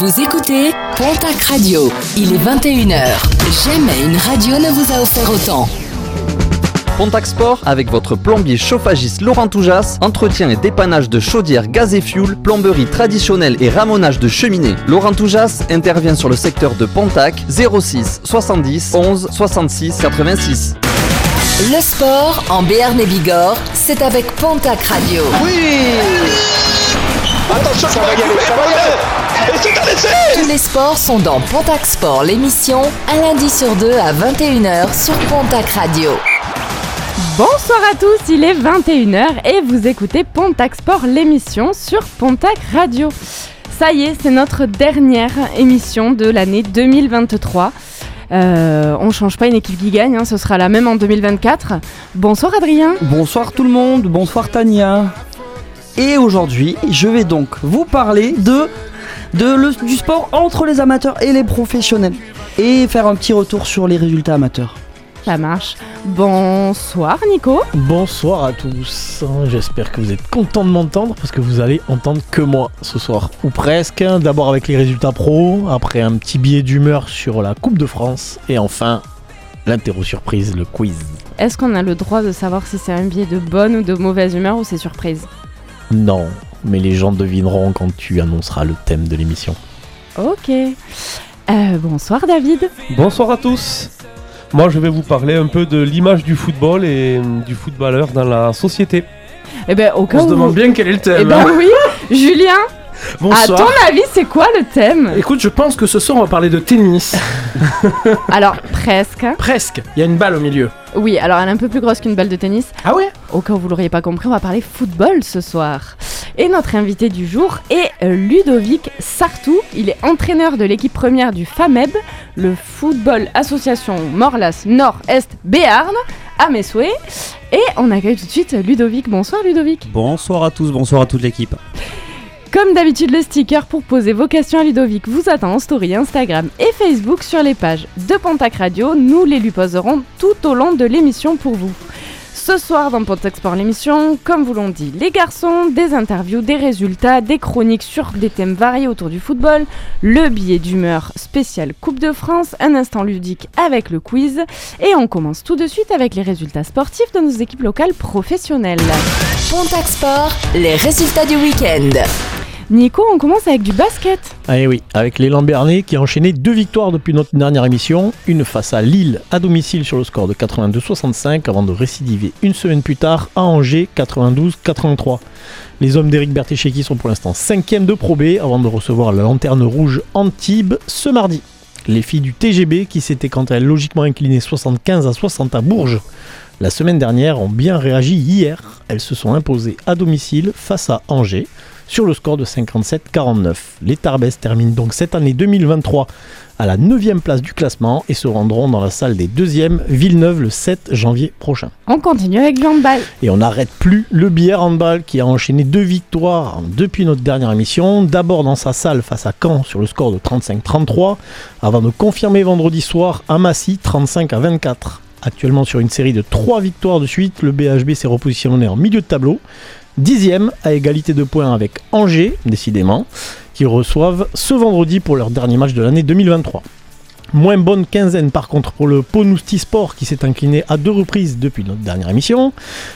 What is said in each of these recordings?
Vous écoutez Pontac Radio. Il est 21h. Jamais une radio ne vous a offert autant. Pontac Sport avec votre plombier chauffagiste Laurent Toujas, entretien et dépannage de chaudières gaz et fuel, plomberie traditionnelle et ramonage de cheminées. Laurent Toujas intervient sur le secteur de Pontac 06 70 11 66 86. Le sport en Béarn et Bigorre, c'est avec Pontac Radio. Attention, ça va y aller, ça va y aller Tous les sports sont dans Pontac Sport, l'émission, un lundi sur deux à 21h sur Pontac Radio. Bonsoir à tous, il est 21h et vous écoutez Pontac Sport, l'émission sur Pontac Radio. Ça y est, c'est notre dernière émission de l'année 2023. Euh, on change pas une équipe qui gagne, hein, ce sera la même en 2024. Bonsoir Adrien. Bonsoir tout le monde, bonsoir Tania. Et aujourd'hui, je vais donc vous parler de, de le- du sport entre les amateurs et les professionnels. Et faire un petit retour sur les résultats amateurs. Ça marche. Bonsoir Nico. Bonsoir à tous, j'espère que vous êtes contents de m'entendre parce que vous allez entendre que moi ce soir, ou presque. D'abord avec les résultats pro, après un petit billet d'humeur sur la Coupe de France, et enfin l'interro surprise, le quiz. Est-ce qu'on a le droit de savoir si c'est un billet de bonne ou de mauvaise humeur ou c'est surprise? Non, mais les gens devineront quand tu annonceras le thème de l'émission. Ok. Euh, bonsoir David. Bonsoir à tous. Moi, je vais vous parler un peu de l'image du football et du footballeur dans la société. Eh ben au cas On se où. demande bien quel est le Eh thème. ben hein. oui. Julien, à Bonsoir. ton avis, c'est quoi le thème? Écoute, je pense que ce soir on va parler de tennis. Alors presque. Presque. Il y a une balle au milieu. Oui, alors elle est un peu plus grosse qu'une balle de tennis. Ah ouais? Au cas où vous l'auriez pas compris, on va parler football ce soir. Et notre invité du jour est euh, Ludovic Sartou. Il est entraîneur de l'équipe première du FAMEB, le Football Association Morlas Nord-Est Béarn, à mes souhaits. Et on accueille tout de suite Ludovic. Bonsoir Ludovic. Bonsoir à tous, bonsoir à toute l'équipe. Comme d'habitude, le sticker pour poser vos questions à Ludovic vous attend en story Instagram et Facebook sur les pages de Pontac Radio. Nous les lui poserons tout au long de l'émission pour vous. Ce soir dans Pontac Sport l'émission, comme vous l'ont dit les garçons, des interviews, des résultats, des chroniques sur des thèmes variés autour du football, le billet d'humeur spécial Coupe de France, un instant ludique avec le quiz et on commence tout de suite avec les résultats sportifs de nos équipes locales professionnelles. Pontac Sport, les résultats du week-end. Nico, on commence avec du basket. Ah oui, avec l'élan Bernay qui a enchaîné deux victoires depuis notre dernière émission, une face à Lille à domicile sur le score de 82-65 avant de récidiver une semaine plus tard à Angers 92-83. Les hommes d'Éric Bertéchéki sont pour l'instant 5e de Pro B avant de recevoir la lanterne rouge Antibes ce mardi. Les filles du TGB qui s'étaient quant à elles logiquement inclinées 75 à 60 à Bourges la semaine dernière ont bien réagi hier. Elles se sont imposées à domicile face à Angers sur le score de 57-49. Les Tarbes terminent donc cette année 2023 à la 9e place du classement et se rendront dans la salle des 2e Villeneuve le 7 janvier prochain. On continue avec du handball. Et on n'arrête plus le Bière Handball qui a enchaîné deux victoires depuis notre dernière émission. D'abord dans sa salle face à Caen sur le score de 35-33 avant de confirmer vendredi soir à Massy 35 à 24. Actuellement sur une série de trois victoires de suite, le BHB s'est repositionné en milieu de tableau. Dixième à égalité de points avec Angers, décidément, qui reçoivent ce vendredi pour leur dernier match de l'année 2023. Moins bonne quinzaine par contre pour le Ponousti Sport qui s'est incliné à deux reprises depuis notre dernière émission.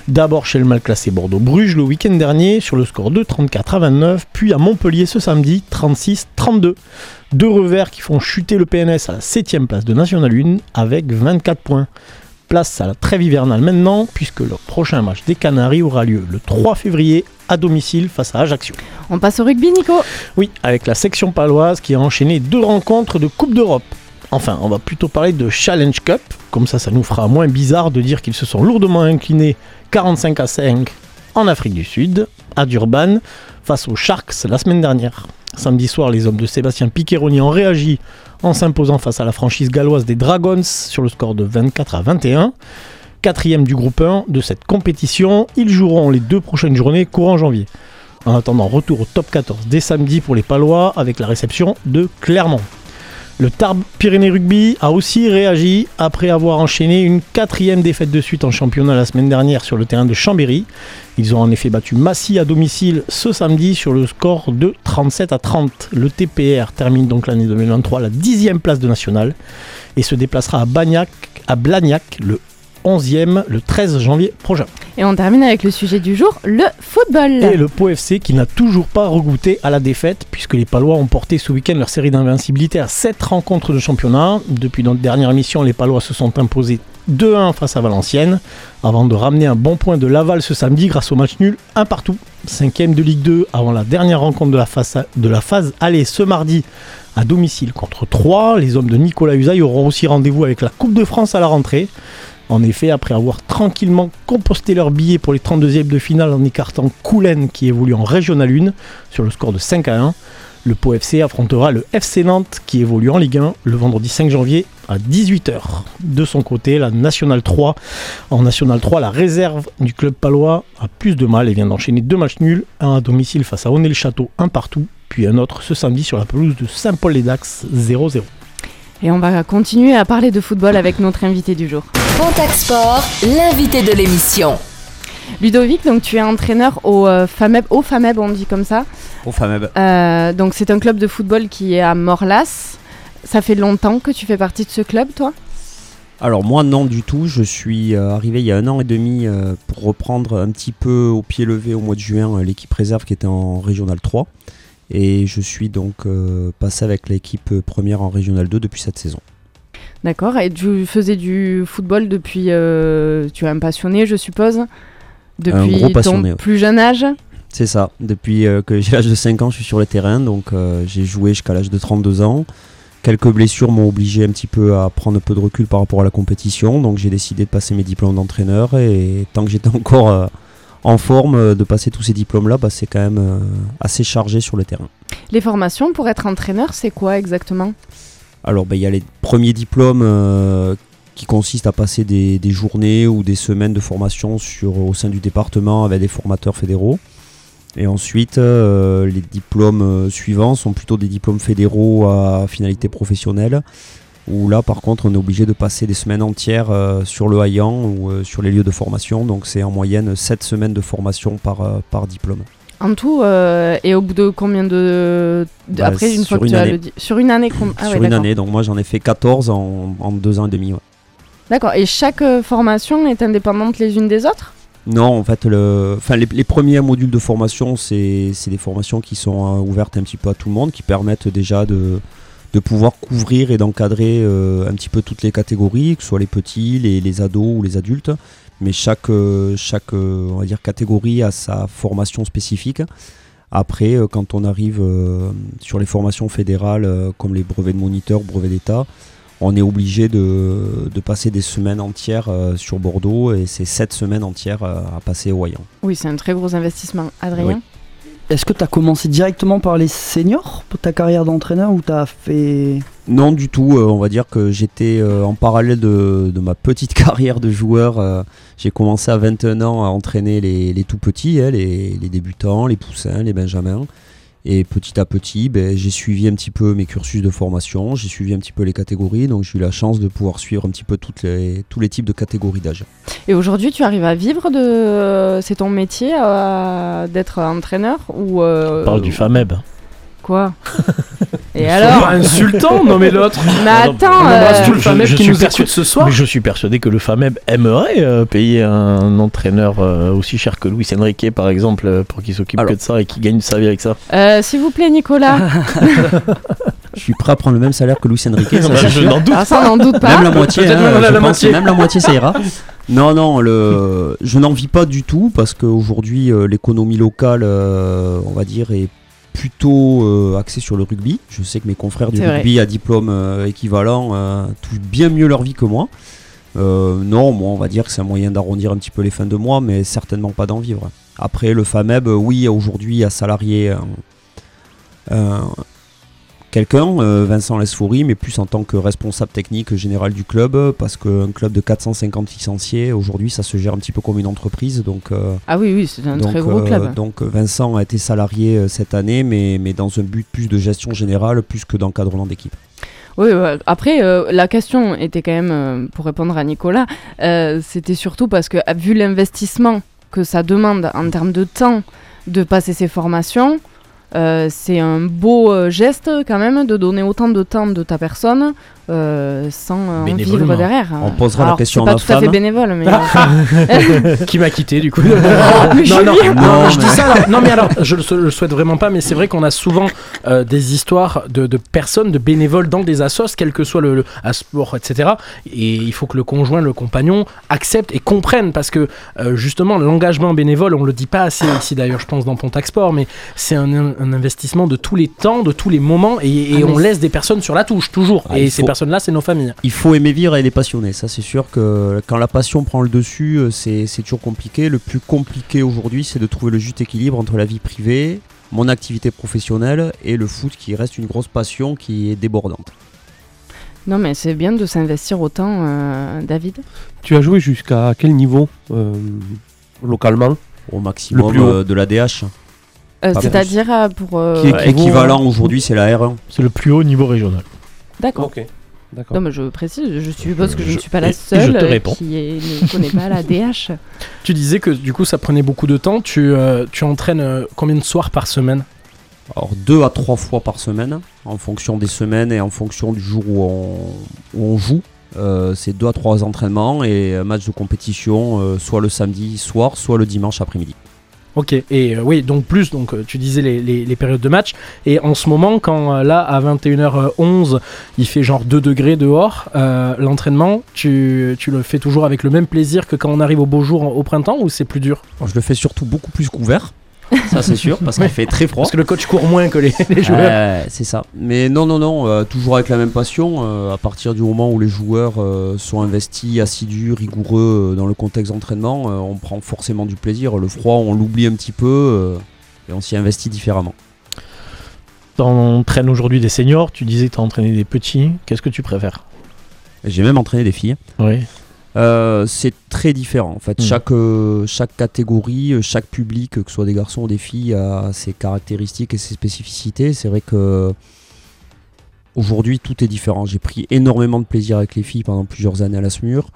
D'abord chez le mal classé Bordeaux-Bruges le week-end dernier sur le score de 34 à 29, puis à Montpellier ce samedi 36-32. Deux revers qui font chuter le PNS à la 7ème place de National 1 avec 24 points. Place à la trêve hivernale maintenant puisque leur prochain match des Canaries aura lieu le 3 février à domicile face à Ajaccio. On passe au rugby, Nico. Oui, avec la section paloise qui a enchaîné deux rencontres de Coupe d'Europe. Enfin, on va plutôt parler de Challenge Cup, comme ça ça nous fera moins bizarre de dire qu'ils se sont lourdement inclinés 45 à 5 en Afrique du Sud, à Durban, face aux Sharks la semaine dernière. Samedi soir, les hommes de Sébastien Piccheroni ont réagi en s'imposant face à la franchise galloise des Dragons sur le score de 24 à 21. Quatrième du groupe 1 de cette compétition, ils joueront les deux prochaines journées courant janvier. En attendant, retour au top 14 dès samedi pour les Palois avec la réception de Clermont. Le Tarbes Pyrénées Rugby a aussi réagi après avoir enchaîné une quatrième défaite de suite en championnat la semaine dernière sur le terrain de Chambéry. Ils ont en effet battu Massy à domicile ce samedi sur le score de 37 à 30. Le TPR termine donc l'année 2023 à la dixième place de national et se déplacera à, Bagnac, à Blagnac le 11e le 13 janvier prochain. Et on termine avec le sujet du jour, le football. Et le Pau FC qui n'a toujours pas regoûté à la défaite puisque les Palois ont porté ce week-end leur série d'invincibilité à 7 rencontres de championnat. Depuis notre dernière émission, les Palois se sont imposés 2-1 face à Valenciennes avant de ramener un bon point de Laval ce samedi grâce au match nul un partout. Cinquième de Ligue 2 avant la dernière rencontre de la phase, de la phase aller ce mardi à domicile contre 3. Les hommes de Nicolas Usaï auront aussi rendez-vous avec la Coupe de France à la rentrée. En effet, après avoir tranquillement composté leur billet pour les 32e de finale en écartant Coulen qui évolue en Régional 1 sur le score de 5 à 1, le Pau FC affrontera le FC Nantes qui évolue en Ligue 1 le vendredi 5 janvier à 18h. De son côté, la National 3, en National 3, la réserve du club palois a plus de mal et vient d'enchaîner deux matchs nuls, un à domicile face à Honnay-le-Château, un partout, puis un autre ce samedi sur la pelouse de Saint-Paul-les-Dax 0-0. Et on va continuer à parler de football avec notre invité du jour. Contact Sport, l'invité de l'émission. Ludovic, donc tu es entraîneur au euh, FAMEB, au FAMEB on dit comme ça. Au FAMEB. Euh, donc c'est un club de football qui est à Morlas. Ça fait longtemps que tu fais partie de ce club, toi? Alors moi non du tout, je suis euh, arrivé il y a un an et demi pour reprendre un petit peu au pied levé au mois de juin l'équipe réserve qui était en Régional 3. Et je suis donc euh, passé avec l'équipe première en Régional 2 depuis cette saison. D'accord. Et tu faisais du football depuis. euh, tu es un passionné, je suppose Depuis gros ton ouais. plus jeune âge? C'est ça, depuis euh, que j'ai l'âge de 5 ans je suis sur le terrain, donc euh, j'ai joué jusqu'à l'âge de 32 ans. Quelques blessures m'ont obligé un petit peu à prendre un peu de recul par rapport à la compétition, donc j'ai décidé de passer mes diplômes d'entraîneur et tant que j'étais encore euh, en forme euh, de passer tous ces diplômes-là, bah, c'est quand même euh, assez chargé sur le terrain. Les formations pour être entraîneur, c'est quoi exactement? Alors bah, il y a les premiers diplômes euh, qui consistent à passer des, des journées ou des semaines de formation sur, au sein du département avec des formateurs fédéraux. Et ensuite, euh, les diplômes suivants sont plutôt des diplômes fédéraux à finalité professionnelle, où là par contre on est obligé de passer des semaines entières euh, sur le haillant ou euh, sur les lieux de formation, donc c'est en moyenne 7 semaines de formation par, euh, par diplôme. En tout, et au bout de combien de. de- Bah, après, une fois que une tu as le. Sur une année ah ouais, sur une d'accord. année, donc moi j'en ai fait 14 en, en deux ans et demi. ouais. D'accord. Et chaque formation est indépendante les unes des autres? Non, en fait, le, enfin, les, les premiers modules de formation, c'est c'est des formations qui sont ouvertes un petit peu à tout le monde, qui permettent déjà de, de pouvoir couvrir et d'encadrer euh, un petit peu toutes les catégories, que ce soit les petits, les, les ados ou les adultes. Mais chaque, euh, chaque euh, on va dire, catégorie a sa formation spécifique. Après, quand on arrive sur les formations fédérales, comme les brevets de moniteur, brevets d'État, on est obligé de, de passer des semaines entières euh, sur Bordeaux et c'est sept semaines entières euh, à passer au Hayan. Oui, c'est un très gros investissement. Adrien Est-ce que tu as commencé directement par les seniors pour ta carrière d'entraîneur ou tu as fait. Non, du tout. euh, on va dire que j'étais euh, en parallèle de, de ma petite carrière de joueur. euh, j'ai commencé à 21 ans à entraîner les, les tout petits, hein, les, les débutants, les poussins, les benjamins. Et petit à petit, ben, j'ai suivi un petit peu mes cursus de formation, j'ai suivi un petit peu les catégories, donc j'ai eu la chance de pouvoir suivre un petit peu toutes les, tous les types de catégories d'âge. Et aujourd'hui, tu arrives à vivre de. C'est ton métier euh, d'être entraîneur ou. euh, On parle du FAMEB. Quoi Et C'est alors pas insultant, non mais l'autre. Mais attends On embrasse euh, tout le je qui suis nous écoute ce soir. Mais je suis persuadé que le FAMEB aimerait euh, payer un entraîneur euh, aussi cher que Luis Enrique, par exemple, euh, pour qu'il s'occupe que de ça et qu'il gagne sa vie avec ça. euh, S'il vous plaît, Nicolas. Je suis prêt à prendre le même salaire que Luis Enrique, ça, Bah, je sûr. n'en doute Ah, n'en doute pas. Même la moitié, hein, même la- la moitié. même la moitié ça ira. Non, non, le, je n'en vis pas du tout parce qu'aujourd'hui euh, l'économie locale, euh, on va dire, est plutôt euh, axée sur le rugby. Je sais que mes confrères du vrai. rugby à diplôme euh, équivalent euh, touchent bien mieux leur vie que moi. Non, moi on va dire que c'est un moyen d'arrondir un petit peu les fins de mois, mais certainement pas d'en vivre. Après, le FAMEB, oui, aujourd'hui a salarié un- quelqu'un, euh, Vincent Lesfoury, mais plus en tant que responsable technique général du club, euh, parce qu'un club de 450 licenciés, aujourd'hui, ça se gère un petit peu comme une entreprise. Donc, euh, Ah oui, oui, c'est un donc, très gros club. donc Vincent a été salarié cette année, mais, mais dans un but plus de gestion générale, plus que d'encadrement d'équipe. Oui, ouais. après, euh, la question était quand même, euh, pour répondre à Nicolas, euh, c'était surtout parce que, vu l'investissement que ça demande en termes de temps de passer ces formations, c'est un beau euh, geste quand même de donner autant de temps de ta personne euh, sans euh, en vivre derrière. On posera la question c'est à pas ma tout à fait bénévole, mais. qui m'a quitté du coup. mais non, je dis mais- ça. alors- non, mais alors, je le, le souhaite vraiment pas, mais c'est vrai qu'on a souvent euh, des histoires de, de personnes, de bénévoles dans des assos, quel que soit le, le à sport, etc. Et il faut que le conjoint, le compagnon accepte et comprenne parce que euh, justement, l'engagement bénévole, on le dit pas assez ici d'ailleurs, je pense, dans Pontac Sport, mais c'est un, un investissement de tous les temps, de tous les moments, et, et Ah, on c'est- laisse des personnes sur la touche, toujours. Ah, et il ces faut- personnes-là, c'est nos familles. Il faut aimer vivre et être passionné. Ça, c'est sûr que quand la passion prend le dessus, euh, c'est c'est toujours compliqué. Le plus compliqué aujourd'hui, c'est de trouver le juste équilibre entre la vie privée, mon activité professionnelle et le foot qui reste une grosse passion qui est débordante. Non, mais c'est bien de s'investir autant, euh, David. Tu as joué jusqu'à quel niveau euh, localement? Au maximum plus haut. euh, de la DH. Euh, C'est-à-dire pour. euh, Qui équivalent aujourd'hui, c'est la R1. C'est le plus haut niveau régional. D'accord. Ok, d'accord. Non, mais je précise, je suppose que je ne suis pas la seule qui est- ne connaît pas la DH. Tu disais que du coup, ça prenait beaucoup de temps. Tu, euh, tu entraînes euh, combien de soirs par semaine? Alors deux à trois fois par semaine, en fonction des semaines et en fonction du jour où on, où on joue. Euh, c'est deux à trois entraînements et un match de compétition, euh, soit le samedi soir, soit le dimanche après-midi. Ok, et euh, oui, donc plus, donc euh, tu disais les, périodes de match. Et en ce moment, quand euh, là, à 21h11, il fait genre 2 degrés dehors, l'entraînement, tu, tu le fais toujours avec le même plaisir que quand on arrive au beau jour au printemps ou c'est plus dur? Je le fais surtout beaucoup plus couvert, ça c'est sûr, parce qu'il fait très froid. Parce que le coach court moins que les, les joueurs. Euh, c'est ça. Mais non, non, non, euh, toujours avec la même passion. euh, à partir du moment où les joueurs euh, sont investis, assidus, rigoureux euh, dans le contexte d'entraînement, euh, on prend forcément du plaisir. Le froid, on l'oublie un petit peu euh, et on s'y investit différemment. T'entraînes aujourd'hui des seniors, tu disais que t'as entraîné des petits. Qu'est-ce que tu préfères? J'ai même entraîné des filles. Oui. Euh, c'est très différent. En fait, Mm. chaque, euh, chaque catégorie, euh, chaque public, que ce soit des garçons ou des filles, a ses caractéristiques et ses spécificités. C'est vrai que aujourd'hui, tout est différent. J'ai pris énormément de plaisir avec les filles pendant plusieurs années à la SMUR.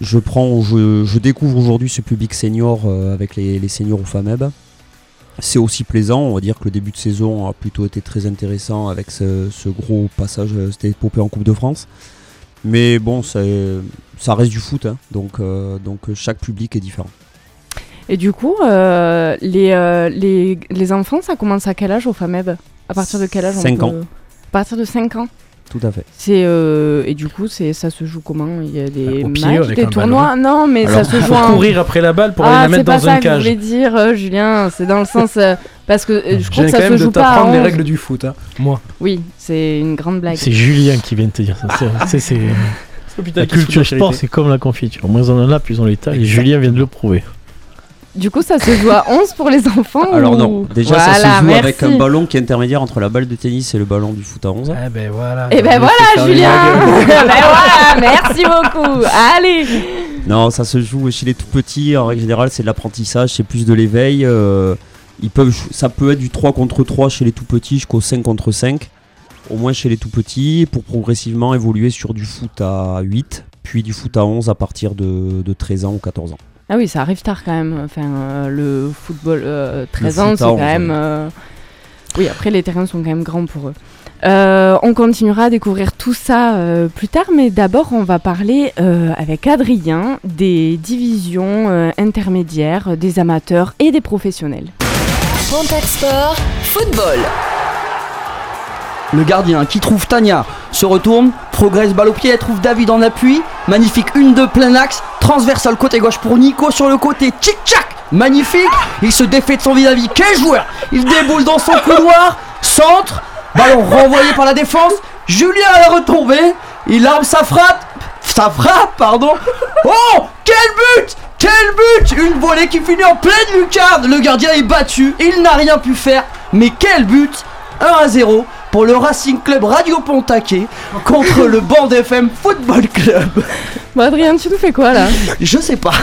Je prends, je, je découvre aujourd'hui ce public senior euh, avec les, les seniors au FAMEB. C'est aussi plaisant, on va dire que le début de saison a plutôt été très intéressant avec ce, ce gros passage, cette épopée en Coupe de France. Mais bon, c'est- ça reste du foot, hein. donc, euh, donc euh, chaque public est différent. Et du coup, euh, les, euh, les, les enfants, ça commence à quel âge au FAMEB À partir de quel âge on Cinq peut- ans. À partir de 5 ans Tout à fait. c'est euh, Et du coup, c'est ça se joue comment? Il y a des Au pied, matchs, des tournois? Non, mais Alors, ça se joue Pour en... courir après la balle pour aller ah, la c'est mettre pas dans ça un que je cage. voulais dire, euh, Julien. C'est dans le sens... euh, parce que euh, je Je crois que quand ça se même de joue pas à t'apprendre les 11. règles du foot, hein. moi. Oui, c'est une grande blague. C'est Julien qui vient de te dire ça. C'est- c'est- c'est- La culture sport, c'est comme la confiture. Moins on en a, plus on l'étale. Et Julien vient de le prouver. Du coup, ça se joue à 11 pour les enfants Alors ou- non, déjà ça se joue avec un ballon qui est intermédiaire entre la balle de tennis et le ballon du foot à 11. Eh ben voilà. Eh ben voilà, Julien. Ben voilà, merci beaucoup Allez Non, ça se joue chez les tout petits. En règle générale, c'est de l'apprentissage, c'est plus de l'éveil. euh, ils peuvent, ça peut être du 3 contre 3 chez les tout petits jusqu'au 5 contre 5. Au moins chez les tout petits, pour progressivement évoluer sur du foot à 8, puis du foot à 11 à partir de, de 13 ans ou 14 ans. Ah oui, ça arrive tard quand même. Enfin, euh, le football, euh, 13 Le ans, c'est quand 11, même... oui. euh, Oui, après, les terrains sont quand même grands pour eux. Euh, on continuera à découvrir tout ça euh, plus tard, mais d'abord, on va parler euh, avec Adrien des divisions euh, intermédiaires, des amateurs et des professionnels. Contact Sport, football. Le gardien qui trouve Tania se retourne, progresse balle au pied, elle trouve David en appui. Magnifique, une de plein axe, transversale côté gauche pour Nico sur le côté, tchic-tchac Magnifique, il se défait de son vis-à-vis. Quel joueur Il déboule dans son couloir, centre, ballon renvoyé par la défense. Julien à la retombée, il arme sa frappe, sa frappe, pardon. Oh Quel but Quel but Une volée qui finit en pleine lucarne. Le gardien est battu, il n'a rien pu faire. Mais quel but 1 à 0 pour le Racing Club Radio Pontaquet contre le Band FM Football Club. Bon, Adrien, tu nous fais quoi là? Je sais pas.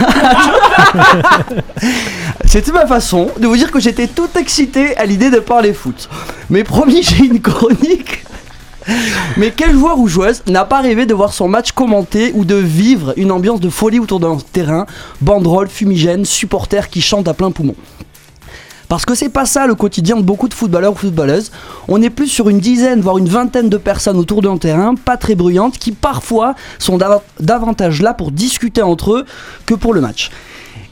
C'était ma façon de vous dire que j'étais tout excité à l'idée de parler foot. Mais promis, j'ai une chronique Mais quel joueur ou joueuse n'a pas rêvé de voir son match commenté ou de vivre une ambiance de folie autour d'un terrain, banderole, fumigène, supporters qui chantent à plein poumon? Parce que c'est pas ça le quotidien de beaucoup de footballeurs ou footballeuses. On est plus sur une dizaine, voire une vingtaine de personnes autour d'un terrain, pas très bruyantes, qui parfois sont dav- davantage là pour discuter entre eux que pour le match.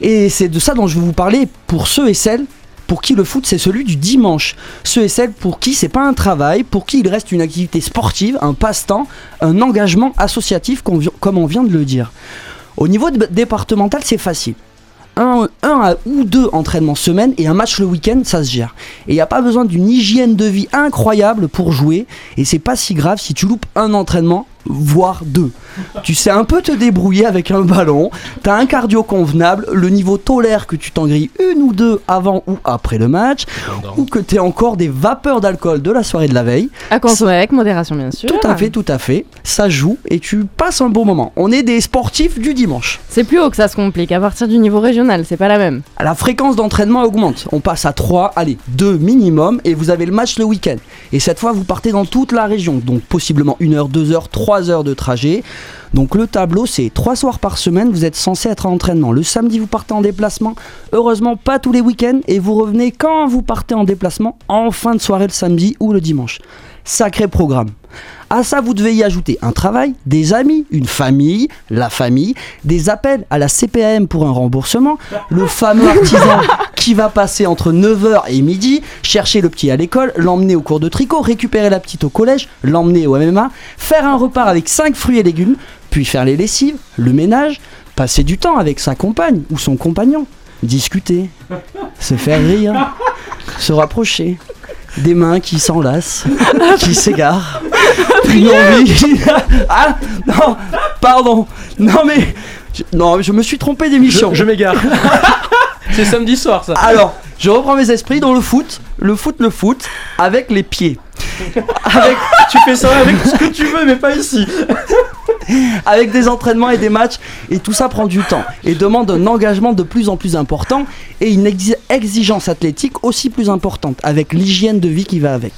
Et c'est de ça dont je vais vous parler pour ceux et celles pour qui le foot c'est celui du dimanche. Ceux et celles pour qui c'est pas un travail, pour qui il reste une activité sportive, un passe-temps, un engagement associatif comme on vient de le dire. Au niveau départemental, c'est facile. Un, ou deux entraînements semaine et un match le week-end, ça se gère. Et il n'y a pas besoin d'une hygiène de vie incroyable pour jouer. Et c'est pas si grave si tu loupes un entraînement, voire deux. Tu sais un peu te débrouiller avec un ballon, t'as un cardio convenable, le niveau tolère que tu t'en grilles une ou deux avant ou après le match, ou que t'aies encore des vapeurs d'alcool de la soirée de la veille. À consommer avec modération, bien sûr. Tout à fait, tout à fait. Ça joue et tu passes un bon moment. On est des sportifs du dimanche. C'est plus haut que ça se complique. À partir du niveau régional, c'est pas la même. La fréquence d'entraînement augmente. On passe à 3, allez, 2 minimum et vous avez le match le week-end. Et cette fois, vous partez dans toute la région. Donc possiblement 1 heure, 2 heures, 3 heures de trajet. Donc le tableau, c'est 3 soirs par semaine, vous êtes censé être en entraînement. Le samedi, vous partez en déplacement. Heureusement, pas tous les week-ends. Et vous revenez quand vous partez en déplacement, en fin de soirée le samedi ou le dimanche. Sacré programme. À ça, vous devez y ajouter un travail, des amis, une famille, la famille, des appels à la CPAM pour un remboursement, le fameux artisan qui va passer entre 9h et midi, chercher le petit à l'école, l'emmener au cours de tricot, récupérer la petite au collège, l'emmener au MMA, faire un repas avec 5 fruits et légumes, puis faire les lessives, le ménage, passer du temps avec sa compagne ou son compagnon, discuter, se faire rire, se rapprocher, des mains qui s'enlacent, qui s'égarent, une envie. ah non, pardon, non mais je, non, je me suis trompé d'émission. Je, je m'égare. C'est samedi soir ça. Alors, je reprends mes esprits dans le foot, le foot, le foot, avec les pieds. Avec, Tu fais ça avec ce que tu veux, mais pas ici. avec des entraînements et des matchs, et tout ça prend du temps et demande un engagement de plus en plus important et une exi- exigence athlétique aussi plus importante, avec l'hygiène de vie qui va avec.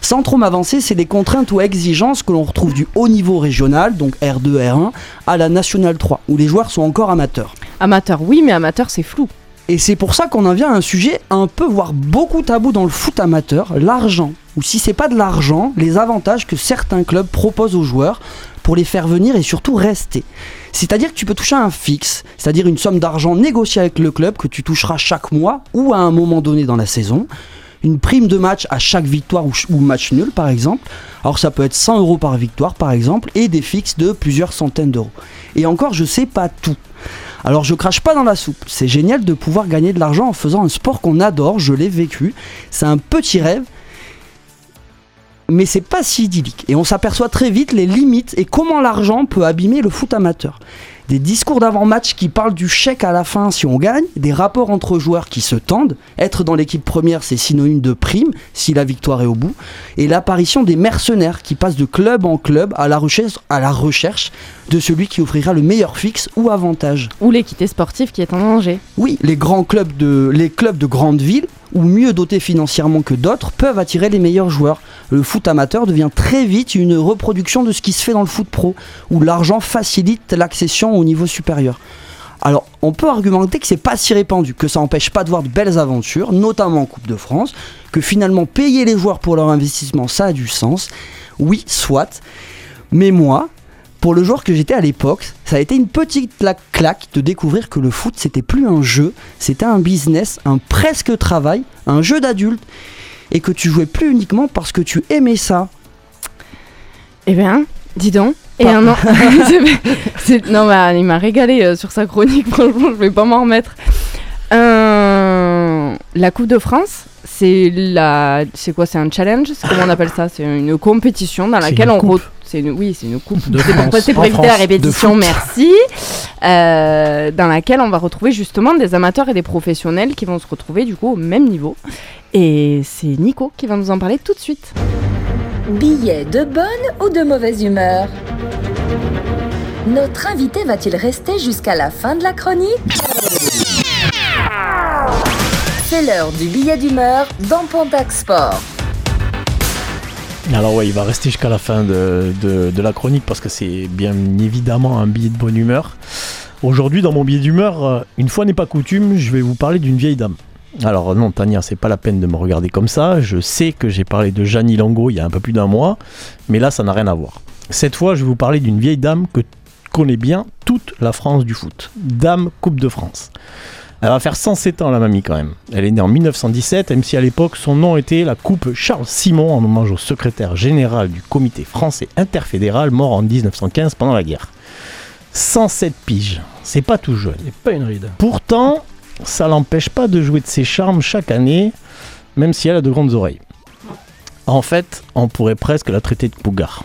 Sans trop m'avancer, c'est des contraintes ou exigences que l'on retrouve du haut niveau régional, donc R2, R1, à la Nationale 3, où les joueurs sont encore amateurs. Amateur, oui, mais amateur, c'est flou. Et c'est pour ça qu'on en vient à un sujet un peu, voire beaucoup tabou dans le foot amateur, l'argent. Ou si c'est pas de l'argent, les avantages que certains clubs proposent aux joueurs pour les faire venir et surtout rester. C'est-à-dire que tu peux toucher un fixe, c'est-à-dire une somme d'argent négociée avec le club que tu toucheras chaque mois ou à un moment donné dans la saison. Une prime de match à chaque victoire ou, ch- ou match nul par exemple. Alors ça peut être 100 euros par victoire par exemple et des fixes de plusieurs centaines d'euros. Et encore je sais pas tout. Alors je crache pas dans la soupe. C'est génial de pouvoir gagner de l'argent en faisant un sport qu'on adore, je l'ai vécu. C'est un petit rêve. Mais c'est pas si idyllique. Et on s'aperçoit très vite les limites et comment l'argent peut abîmer le foot amateur. Des discours d'avant-match qui parlent du chèque à la fin si on gagne, des rapports entre joueurs qui se tendent, être dans l'équipe première c'est synonyme de prime si la victoire est au bout, et l'apparition des mercenaires qui passent de club en club à la recherche, à la recherche de celui qui offrira le meilleur fixe ou avantage. Ou l'équité sportive qui est en danger. Oui, les grands clubs de, les clubs de grandes villes, ou mieux dotés financièrement que d'autres, peuvent attirer les meilleurs joueurs. Le foot amateur devient très vite une reproduction de ce qui se fait dans le foot pro, où l'argent facilite l'accession au niveau supérieur. Alors, on peut argumenter que c'est pas si répandu, que ça n'empêche pas de voir de belles aventures, notamment en Coupe de France, que finalement payer les joueurs pour leur investissement, ça a du sens. Oui, soit. Mais moi, pour le joueur que j'étais à l'époque, ça a été une petite cla- claque de découvrir que le foot c'était plus un jeu, c'était un business, un presque travail, un jeu d'adulte, et que tu jouais plus uniquement parce que tu aimais ça. Eh bien, dis donc. Et un an. Non, bah, il m'a régalé euh, sur sa chronique, franchement, je vais pas m'en remettre. Euh, La Coupe de France, c'est la. C'est quoi C'est un challenge? C'est comment on appelle ça? C'est une compétition dans laquelle une on. re- C'est une... Oui, c'est une coupe. De C'est pour, éviter la répétition, merci. Euh, dans laquelle on va retrouver justement des amateurs et des professionnels qui vont se retrouver du coup au même niveau. Et c'est Nico qui va nous en parler tout de suite. Billet de bonne ou de mauvaise humeur? Notre invité va-t-il rester jusqu'à la fin de la chronique? C'est l'heure du billet d'humeur dans Pontac Sport. Alors ouais, il va rester jusqu'à la fin de, de- la chronique parce que c'est bien évidemment un billet de bonne humeur. Aujourd'hui, dans mon billet d'humeur, euh, une fois n'est pas coutume, je vais vous parler d'une vieille dame. Alors non, Tania, c'est pas la peine de me regarder comme ça. Je sais que j'ai parlé de Jeannie Lango il y a un peu plus d'un mois, mais là, ça n'a rien à voir. Cette fois, je vais vous parler d'une vieille dame que connaît bien toute la France du foot. Dame Coupe de France. Elle va faire 107 ans, la mamie, quand même. Elle est née en 1917, même si à l'époque, son nom était la Coupe Charles Simon, en hommage au secrétaire général du comité français interfédéral, mort en 1915 pendant la guerre. 107 piges, c'est pas tout jeune. Et pas une ride. Pourtant, ça l'empêche pas de jouer de ses charmes chaque année, même si elle a de grandes oreilles. En fait, on pourrait presque la traiter de Pougar.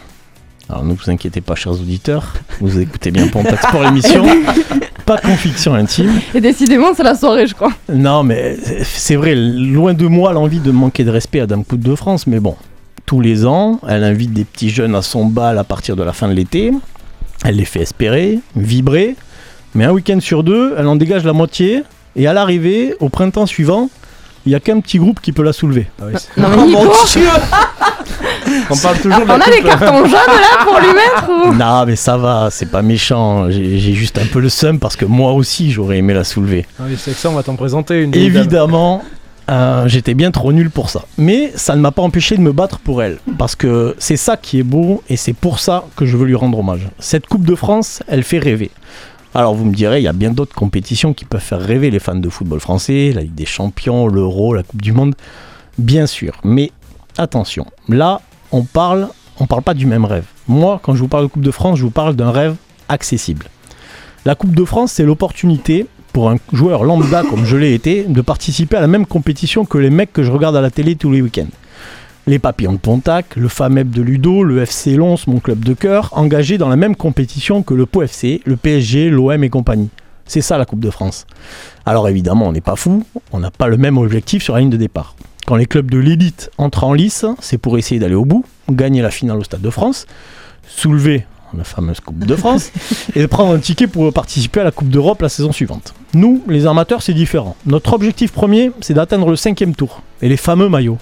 Alors ne vous inquiétez pas, chers auditeurs, vous écoutez bien Pontac Sport l'émission. Pas de conviction intime. Et décidément, c'est la soirée, je crois. Non, mais c'est vrai, loin de moi l'envie de manquer de respect à Dame Coupe de France, mais bon, tous les ans, elle invite des petits jeunes à son bal à partir de la fin de l'été. Elle les fait espérer, vibrer, mais un week-end sur deux, elle en dégage la moitié, et à l'arrivée, au printemps suivant, il n'y a qu'un petit groupe qui peut la soulever. Non, mais Nico, On parle toujours de on a des cartons jaunes là pour lui mettre ou... Non, mais ça va, c'est pas méchant. J'ai juste un peu le seum parce que moi aussi, j'aurais aimé la soulever. Ah oui, c'est que ça, on va t'en présenter une. Évidemment, euh, j'étais bien trop nul pour ça. Mais ça ne m'a pas empêché de me battre pour elle. Parce que c'est ça qui est beau et c'est pour ça que je veux lui rendre hommage. Cette Coupe de France, elle fait rêver. Alors vous me direz, il y a bien d'autres compétitions qui peuvent faire rêver les fans de football français, la Ligue des Champions, l'Euro, la Coupe du Monde. Bien sûr, mais attention, là, on parle, on parle pas du même rêve. Moi, quand je vous parle de Coupe de France, je vous parle d'un rêve accessible. La Coupe de France, c'est l'opportunité pour un joueur lambda comme je l'ai été de participer à la même compétition que les mecs que je regarde à la télé tous les week-ends. Les Papillons de Pontac, le FAMEB de Ludo, le FC Lons, mon club de cœur, engagés dans la même compétition que le Pau FC, le PSG, l'OM et compagnie. C'est ça la Coupe de France. Alors évidemment, on n'est pas fou, on n'a pas le même objectif sur la ligne de départ. Quand les clubs de l'élite entrent en lice, c'est pour essayer d'aller au bout, gagner la finale au Stade de France, soulever la fameuse Coupe de France et prendre un ticket pour participer à la Coupe d'Europe la saison suivante. Nous, les amateurs, c'est différent. Notre objectif premier, c'est d'atteindre le cinquième tour et les fameux maillots.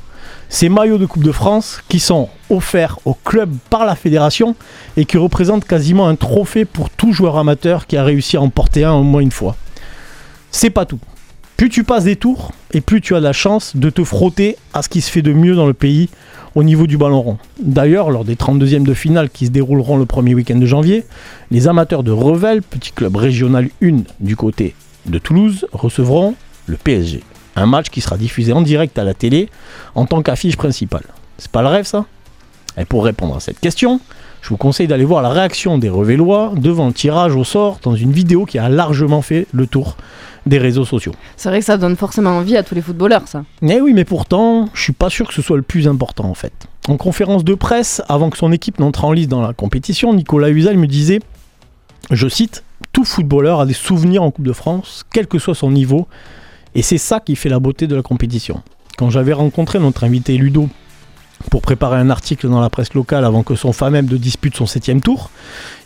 Ces maillots de Coupe de France qui sont offerts au club par la fédération et qui représentent quasiment un trophée pour tout joueur amateur qui a réussi à en porter un au moins une fois. C'est pas tout. Plus tu passes des tours et plus tu as la chance de te frotter à ce qui se fait de mieux dans le pays au niveau du ballon rond. D'ailleurs, lors des 32e de finale qui se dérouleront le premier week-end de janvier, les amateurs de Revel, petit club régional 1 du côté de Toulouse, recevront le PSG. Un match qui sera diffusé en direct à la télé en tant qu'affiche principale. C'est pas le rêve ça? Et pour répondre à cette question, je vous conseille d'aller voir la réaction des Revellois devant le tirage au sort dans une vidéo qui a largement fait le tour des réseaux sociaux. C'est vrai que ça donne forcément envie à tous les footballeurs, ça. Eh oui, mais pourtant, je suis pas sûr que ce soit le plus important en fait. En conférence de presse, avant que son équipe n'entre en lice dans la compétition, Nicolas Usal me disait, je cite, tout footballeur a des souvenirs en Coupe de France, quel que soit son niveau, et c'est ça qui fait la beauté de la compétition. Quand j'avais rencontré notre invité Ludo pour préparer un article dans la presse locale avant que son FAMEM de dispute son septième tour,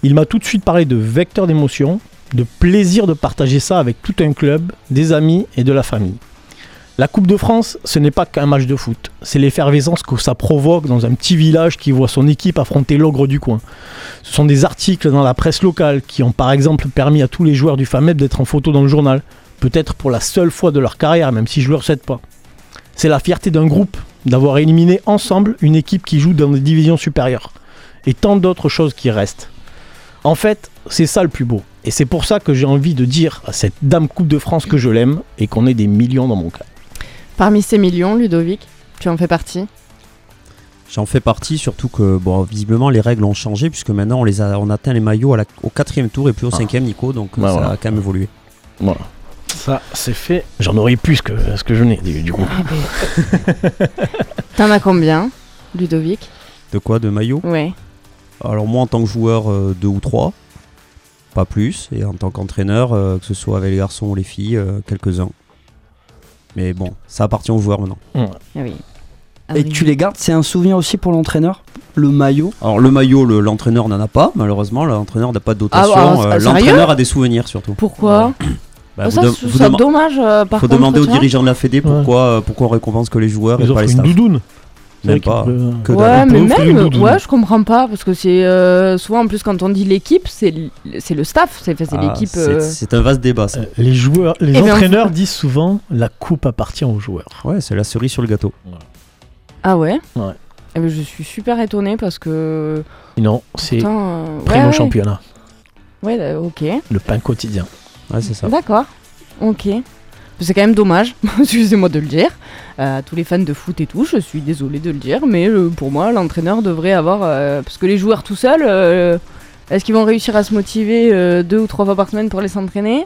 il m'a tout de suite parlé de vecteur d'émotion, de plaisir de partager ça avec tout un club, des amis et de la famille. La Coupe de France, ce n'est pas qu'un match de foot, c'est l'effervescence que ça provoque dans un petit village qui voit son équipe affronter l'ogre du coin. Ce sont des articles dans la presse locale qui ont par exemple permis à tous les joueurs du FAMEB d'être en photo dans le journal, peut-être pour la seule fois de leur carrière, même si je ne le souhaite pas. C'est la fierté d'un groupe d'avoir éliminé ensemble une équipe qui joue dans des divisions supérieures, et tant d'autres choses qui restent. En fait, c'est ça le plus beau. Et c'est pour ça que j'ai envie de dire à cette dame Coupe de France que je l'aime et qu'on est des millions dans mon cas. Parmi ces millions, Ludovic, tu en fais partie? J'en fais partie, surtout que bon, visiblement les règles ont changé puisque maintenant on les a, on atteint les maillots à la- au quatrième tour et plus au Ah. cinquième, Nico. Donc Bah ça voilà. a quand même évolué. Voilà. Ça, c'est fait. J'en aurais plus que ce que je n'ai du, du coup. T'en as combien, Ludovic? De quoi De maillots Ouais. Alors moi en tant que joueur, euh, deux ou trois, pas plus. Et en tant qu'entraîneur, euh, que ce soit avec les garçons ou les filles, euh, quelques-uns. Mais bon, ça appartient aux joueurs maintenant. Ah oui. Ah Et tu les gardes, c'est un souvenir aussi pour l'entraîneur? Le maillot? Alors le maillot, le- l'entraîneur n'en a pas, malheureusement. L'entraîneur n'a pas de dotation. Ah, ah, Euh, sérieux? l'entraîneur a des souvenirs surtout. Pourquoi? Bah, Ça, dema- dommage, euh, par faut contre. demander aux dirigeants de la Fédé pourquoi, euh, pourquoi on récompense que les joueurs Ils et pas les une staffs. doudoune. C'est Même pas. qu'il peut- Que ouais, mais une même, doudoune. ouais, je comprends pas parce que c'est euh, souvent en plus quand on dit l'équipe, c'est c'est le staff, c'est c'est Ah, l'équipe. c'est- euh, C'est un vaste débat, ça. Euh, Les joueurs, les Eh bien, entraîneurs disent souvent la coupe appartient aux joueurs. Ouais, c'est la cerise sur le gâteau. Ah ouais? Ouais. Eh ben, je suis super étonnée parce que. Non, c'est euh, prime ouais, championnat, Ouais, ok. le pain quotidien. Ouais, c'est ça. D'accord. Ok. C'est quand même dommage, excusez-moi de le dire. Euh, tous les fans de foot et tout, je suis désolée de le dire, mais euh, pour moi, l'entraîneur devrait avoir. euh, parce que les joueurs tout seuls, euh, est-ce qu'ils vont réussir à se motiver euh, deux ou trois fois par semaine pour aller s'entraîner?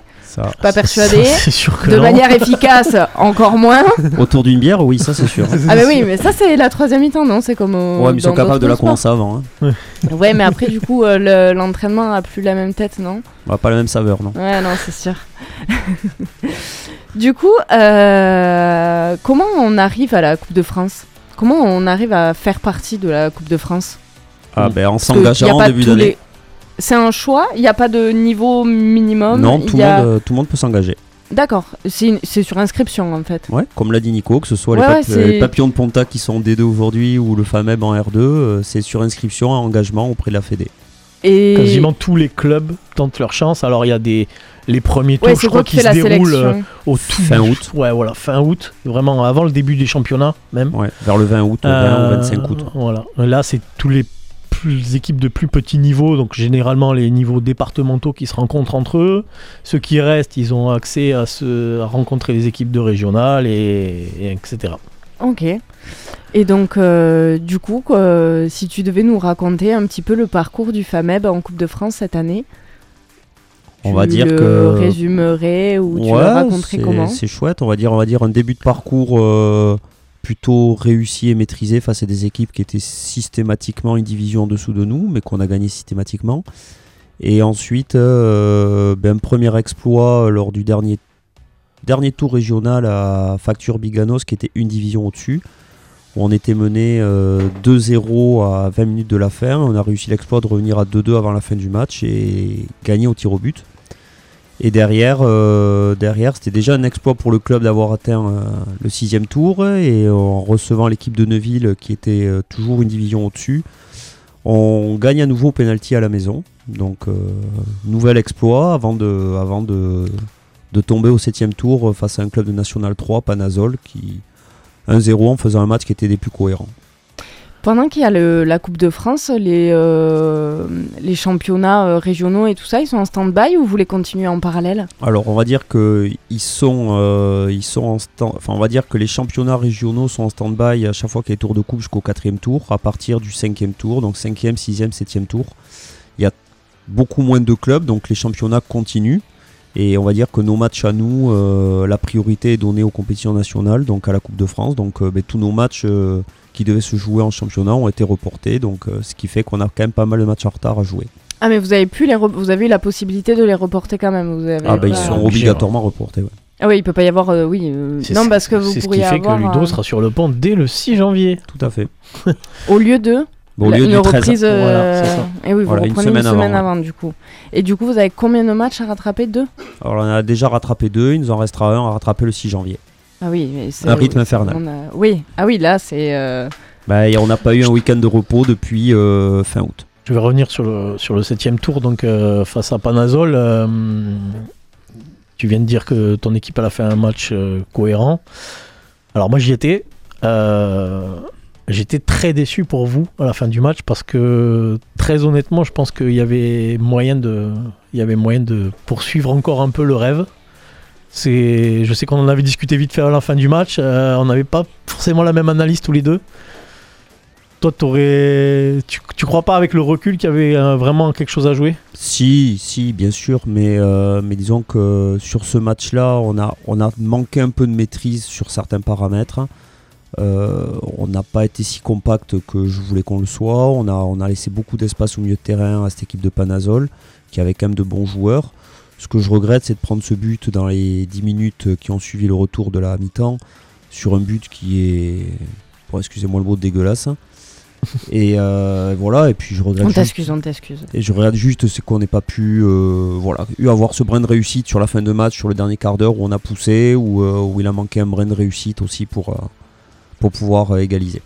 Pas persuadé. Ça, C'est sûr que De non. manière efficace, encore moins. Autour d'une bière, oui, ça c'est sûr. Ah, bah oui, mais ça, c'est la troisième mi-temps, non? C'est comme. au- Ouais, mais ils sont capables de la commencer avant. Hein. Ouais, mais après, du coup, euh, le- l'entraînement a plus la même tête, non? Ouais, pas la même saveur, non. Ouais, non, c'est sûr. du coup, euh, comment on arrive à la Coupe de France? Comment on arrive à faire partie de la Coupe de France? Ah, ben en y a s'engageant en début d'année. C'est un choix Il n'y a pas de niveau minimum Non, tout y le, a- monde, euh, tout le monde peut s'engager. D'accord, c'est une- c'est sur inscription en fait. Ouais, comme l'a dit Nico, que ce soit Ouais, les, pap- papillons de Ponta qui sont en D2 aujourd'hui ou le FAMEB en R2, euh, c'est sur inscription et engagement auprès de la Fédé. Et... Quasiment tous les clubs tentent leur chance. Alors il y a des les premiers tours, Ouais, je c'est crois, toi qui se déroulent euh, au tout Fin août. Ouais, voilà, fin août, vraiment avant le début des championnats même. Ouais, vers le 20 août, le 20 ou 25 août. Voilà. Là, c'est tous les plus équipes de plus petit niveau, donc généralement les niveaux départementaux qui se rencontrent entre eux. Ceux qui restent, ils ont accès à, se, à rencontrer les équipes de régionales et, et etc. Ok. Et donc, euh, du coup, quoi, si tu devais nous raconter un petit peu le parcours du FAMEB en Coupe de France cette année, On tu va dire le que. résumerais ou tu le Ouais, raconterais comment? C'est chouette, on va dire, on va dire un début de parcours euh, plutôt réussi et maîtrisé face à des équipes qui étaient systématiquement une division en dessous de nous, mais qu'on a gagné systématiquement. Et ensuite, euh, ben, premier exploit lors du dernier, tour régional à Facture Biganos, qui était une division au-dessus, on était mené euh, 2-0 à 20 minutes de la fin. On a réussi l'exploit de revenir à 2-2 avant la fin du match et gagner au tir au but. Et derrière, euh, derrière c'était déjà un exploit pour le club d'avoir atteint euh, le sixième tour. Et en recevant l'équipe de Neuville, qui était euh, toujours une division au-dessus, on gagne à nouveau au penalty à la maison. Donc, nouvel exploit avant de, avant de, de tomber au septième tour face à un club de National 3, Panazol, qui 1-0 en faisant un match qui était des plus cohérents. Pendant qu'il y a la Coupe de France, les, euh, championnats euh, régionaux et tout ça, ils sont en stand-by ou vous les continuez en parallèle? Alors, on va dire que ils sont, euh, ils sont en stand. Enfin, on va dire que les championnats régionaux sont en stand-by à chaque fois qu'il y a tour de coupe jusqu'au quatrième tour, à partir du cinquième tour, donc cinquième, sixième, septième tour. Il y a beaucoup moins de clubs, donc les championnats continuent. Et on va dire que nos matchs à nous, la priorité est donnée aux compétitions nationales, donc à la Coupe de France. Donc, ben, tous nos matchs qui devaient se jouer en championnat ont été reportés, donc euh, ce qui fait qu'on a quand même pas mal de matchs en retard à jouer. Ah mais vous avez pu les vous avez eu la possibilité de les reporter quand même. Vous avez Ah, ben ils sont obligatoirement reportés. ouais. Ah oui, il peut pas y avoir euh, oui. euh, C'est non ce- parce que vous C'est ce qui pourriez fait avoir que Ludo euh, sera sur le pont dès le 6 janvier. Tout à fait. au lieu de Bon, au la- lieu une du 13. reprise. euh, Voilà, c'est ça. Et oui, vous Voilà, une reprenez une semaine semaine, avant, avant, du coup. Et du coup, vous avez combien de matchs à rattraper? Deux? Alors on a déjà rattrapé deux, il nous en restera un à rattraper le 6 janvier. Ah oui, mais c'est Un rythme infernal. on a- Oui, ah oui, là c'est. euh, Bah, on n'a pas eu un week-end de repos depuis euh, fin août. Je vais revenir sur le, sur le septième tour, donc euh, face à Panazol. euh, tu viens de dire que ton équipe elle a fait un match euh, cohérent. Alors moi j'y étais. Euh, J'étais très déçu pour vous à la fin du match parce que très honnêtement, je pense qu'il y avait moyen de, il y avait moyen de poursuivre encore un peu le rêve. C'est, je sais qu'on en avait discuté vite fait à la fin du match. euh, on n'avait pas forcément la même analyse tous les deux. Toi, t'aurais, tu, tu crois pas avec le recul qu'il y avait euh, vraiment quelque chose à jouer? Si, si, bien sûr, mais, euh, mais disons que sur ce match-là, on a, on a manqué un peu de maîtrise sur certains paramètres. Euh, on n'a pas été si compact que je voulais qu'on le soit. On a, on a laissé beaucoup d'espace au milieu de terrain à cette équipe de Panazol, qui avait quand même de bons joueurs. Ce que je regrette, c'est de prendre ce but dans les 10 minutes qui ont suivi le retour de la mi-temps, sur un but qui est, bon, excusez-moi le mot, dégueulasse. Et euh, voilà, et puis je regrette On juste- t'excuse, on t'excuse. et je regarde juste, c'est qu'on n'ait pas pu euh, voilà, eu avoir ce brin de réussite sur la fin de match, sur le dernier quart d'heure où on a poussé, où, euh, où il a manqué un brin de réussite aussi pour, euh, pour pouvoir euh, égaliser.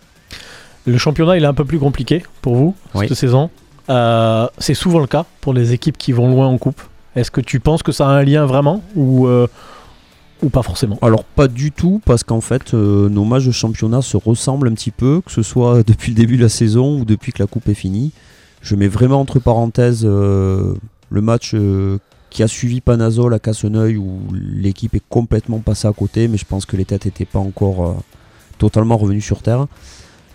Le championnat, il est un peu plus compliqué pour vous Oui. cette saison. Euh, c'est souvent le cas pour les équipes qui vont loin en coupe. Est-ce que tu penses que ça a un lien vraiment ou, euh, pas forcément? Alors pas du tout, parce qu'en fait, euh, nos matchs de championnat se ressemblent un petit peu, que ce soit depuis le début de la saison ou depuis que la coupe est finie. Je mets vraiment entre parenthèses euh, le match qui a suivi Panazol à Casseneuil, où l'équipe est complètement passée à côté, mais je pense que les têtes n'étaient pas encore totalement revenues sur terre.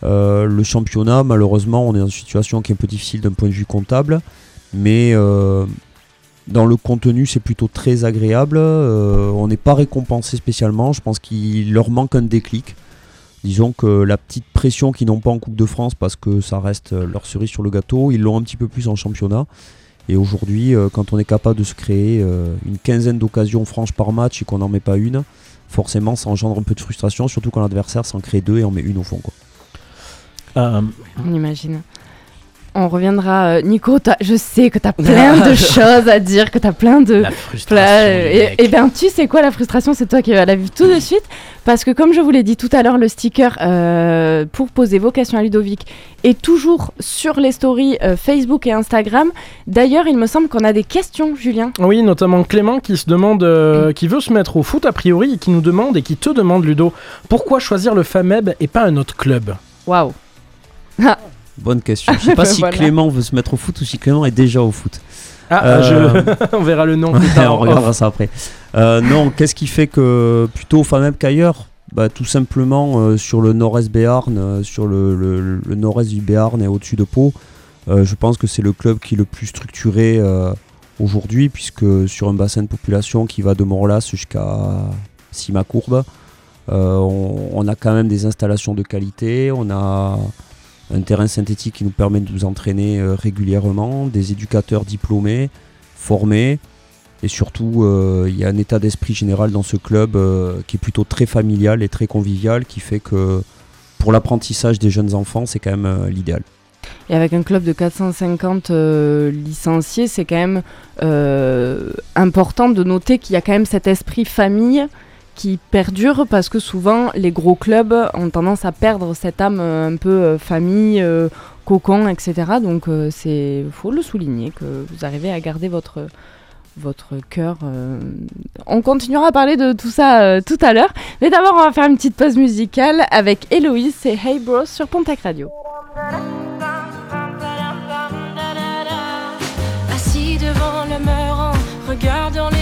Le championnat, malheureusement, on est dans une situation qui est un peu difficile d'un point de vue comptable, mais dans le contenu, c'est plutôt très agréable. Euh, on n'est pas récompensé spécialement. Je pense qu'il leur manque un déclic. Disons que la petite pression qu'ils n'ont pas en Coupe de France, parce que ça reste euh, leur cerise sur le gâteau, ils l'ont un petit peu plus en championnat. Et aujourd'hui, euh, quand on est capable de se créer une quinzaine d'occasions franches par match et qu'on n'en met pas une, forcément ça engendre un peu de frustration, surtout quand l'adversaire s'en crée deux et en met une au fond. Quoi. Euh, On imagine. On reviendra. euh, Nico, je sais que t'as plein de choses à dire, que t'as plein de. La frustration. Du et, et ben tu sais quoi la frustration c'est toi qui vas la vivre tout de suite parce que comme je vous l'ai dit tout à l'heure le sticker euh, pour poser vos questions à Ludovic est toujours sur les stories euh, Facebook et Instagram d'ailleurs il me semble qu'on a des questions Julien Oui, notamment Clément qui se demande, euh, qui veut se mettre au foot a priori et qui nous demande et qui te demande Ludo, pourquoi choisir le FAMEB et pas un autre club? Waouh Bonne question. Je sais pas si Voilà. Clément veut se mettre au foot ou si Clément est déjà au foot. Ah, Euh, je... on verra le nom plus tard. on regardera ça après. Euh, non, qu'est-ce qui fait que plutôt au FAMEB qu'ailleurs? Bah, Tout simplement euh, sur le nord-est Béarn, euh, sur le, le- le nord-est du Béarn et au-dessus de Pau, euh, je pense que c'est le club qui est le plus structuré euh, aujourd'hui, puisque sur un bassin de population qui va de Morlas jusqu'à Simacourbe, euh, on, on a quand même des installations de qualité, on a un terrain synthétique qui nous permet de nous entraîner euh, régulièrement, des éducateurs diplômés, formés, et surtout euh, il y a un état d'esprit général dans ce club euh, qui est plutôt très familial et très convivial, qui fait que pour l'apprentissage des jeunes enfants, c'est quand même l'idéal. et avec un club de 450 euh, licenciés c'est quand même important de noter qu'il y a quand même cet esprit famille qui perdure parce que souvent les gros clubs ont tendance à perdre cette âme euh, un peu euh, famille, euh, cocon, etc. Donc c'est faut le souligner que vous arrivez à garder votre votre cœur. On continuera à parler de tout ça tout à l'heure, mais d'abord on va faire une petite pause musicale avec Héloïse et Hey Bros sur Pontac Radio. Assis devant le mur regardant les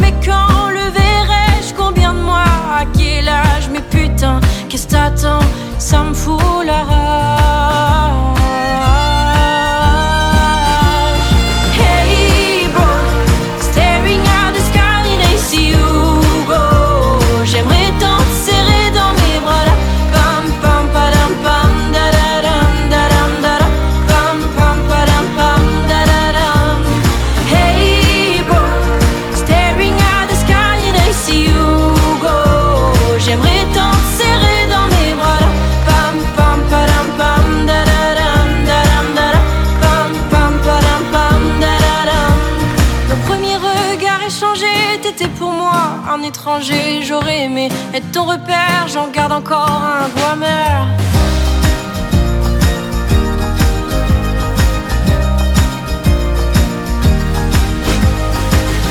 Mais quand le verrai-je? Combien de mois? À quel âge? Mais putain, qu'est-ce que t'attends? Ça me fout la rage. Regards échangés, t'étais pour moi un étranger. J'aurais aimé être ton repère, j'en garde encore un goût amer.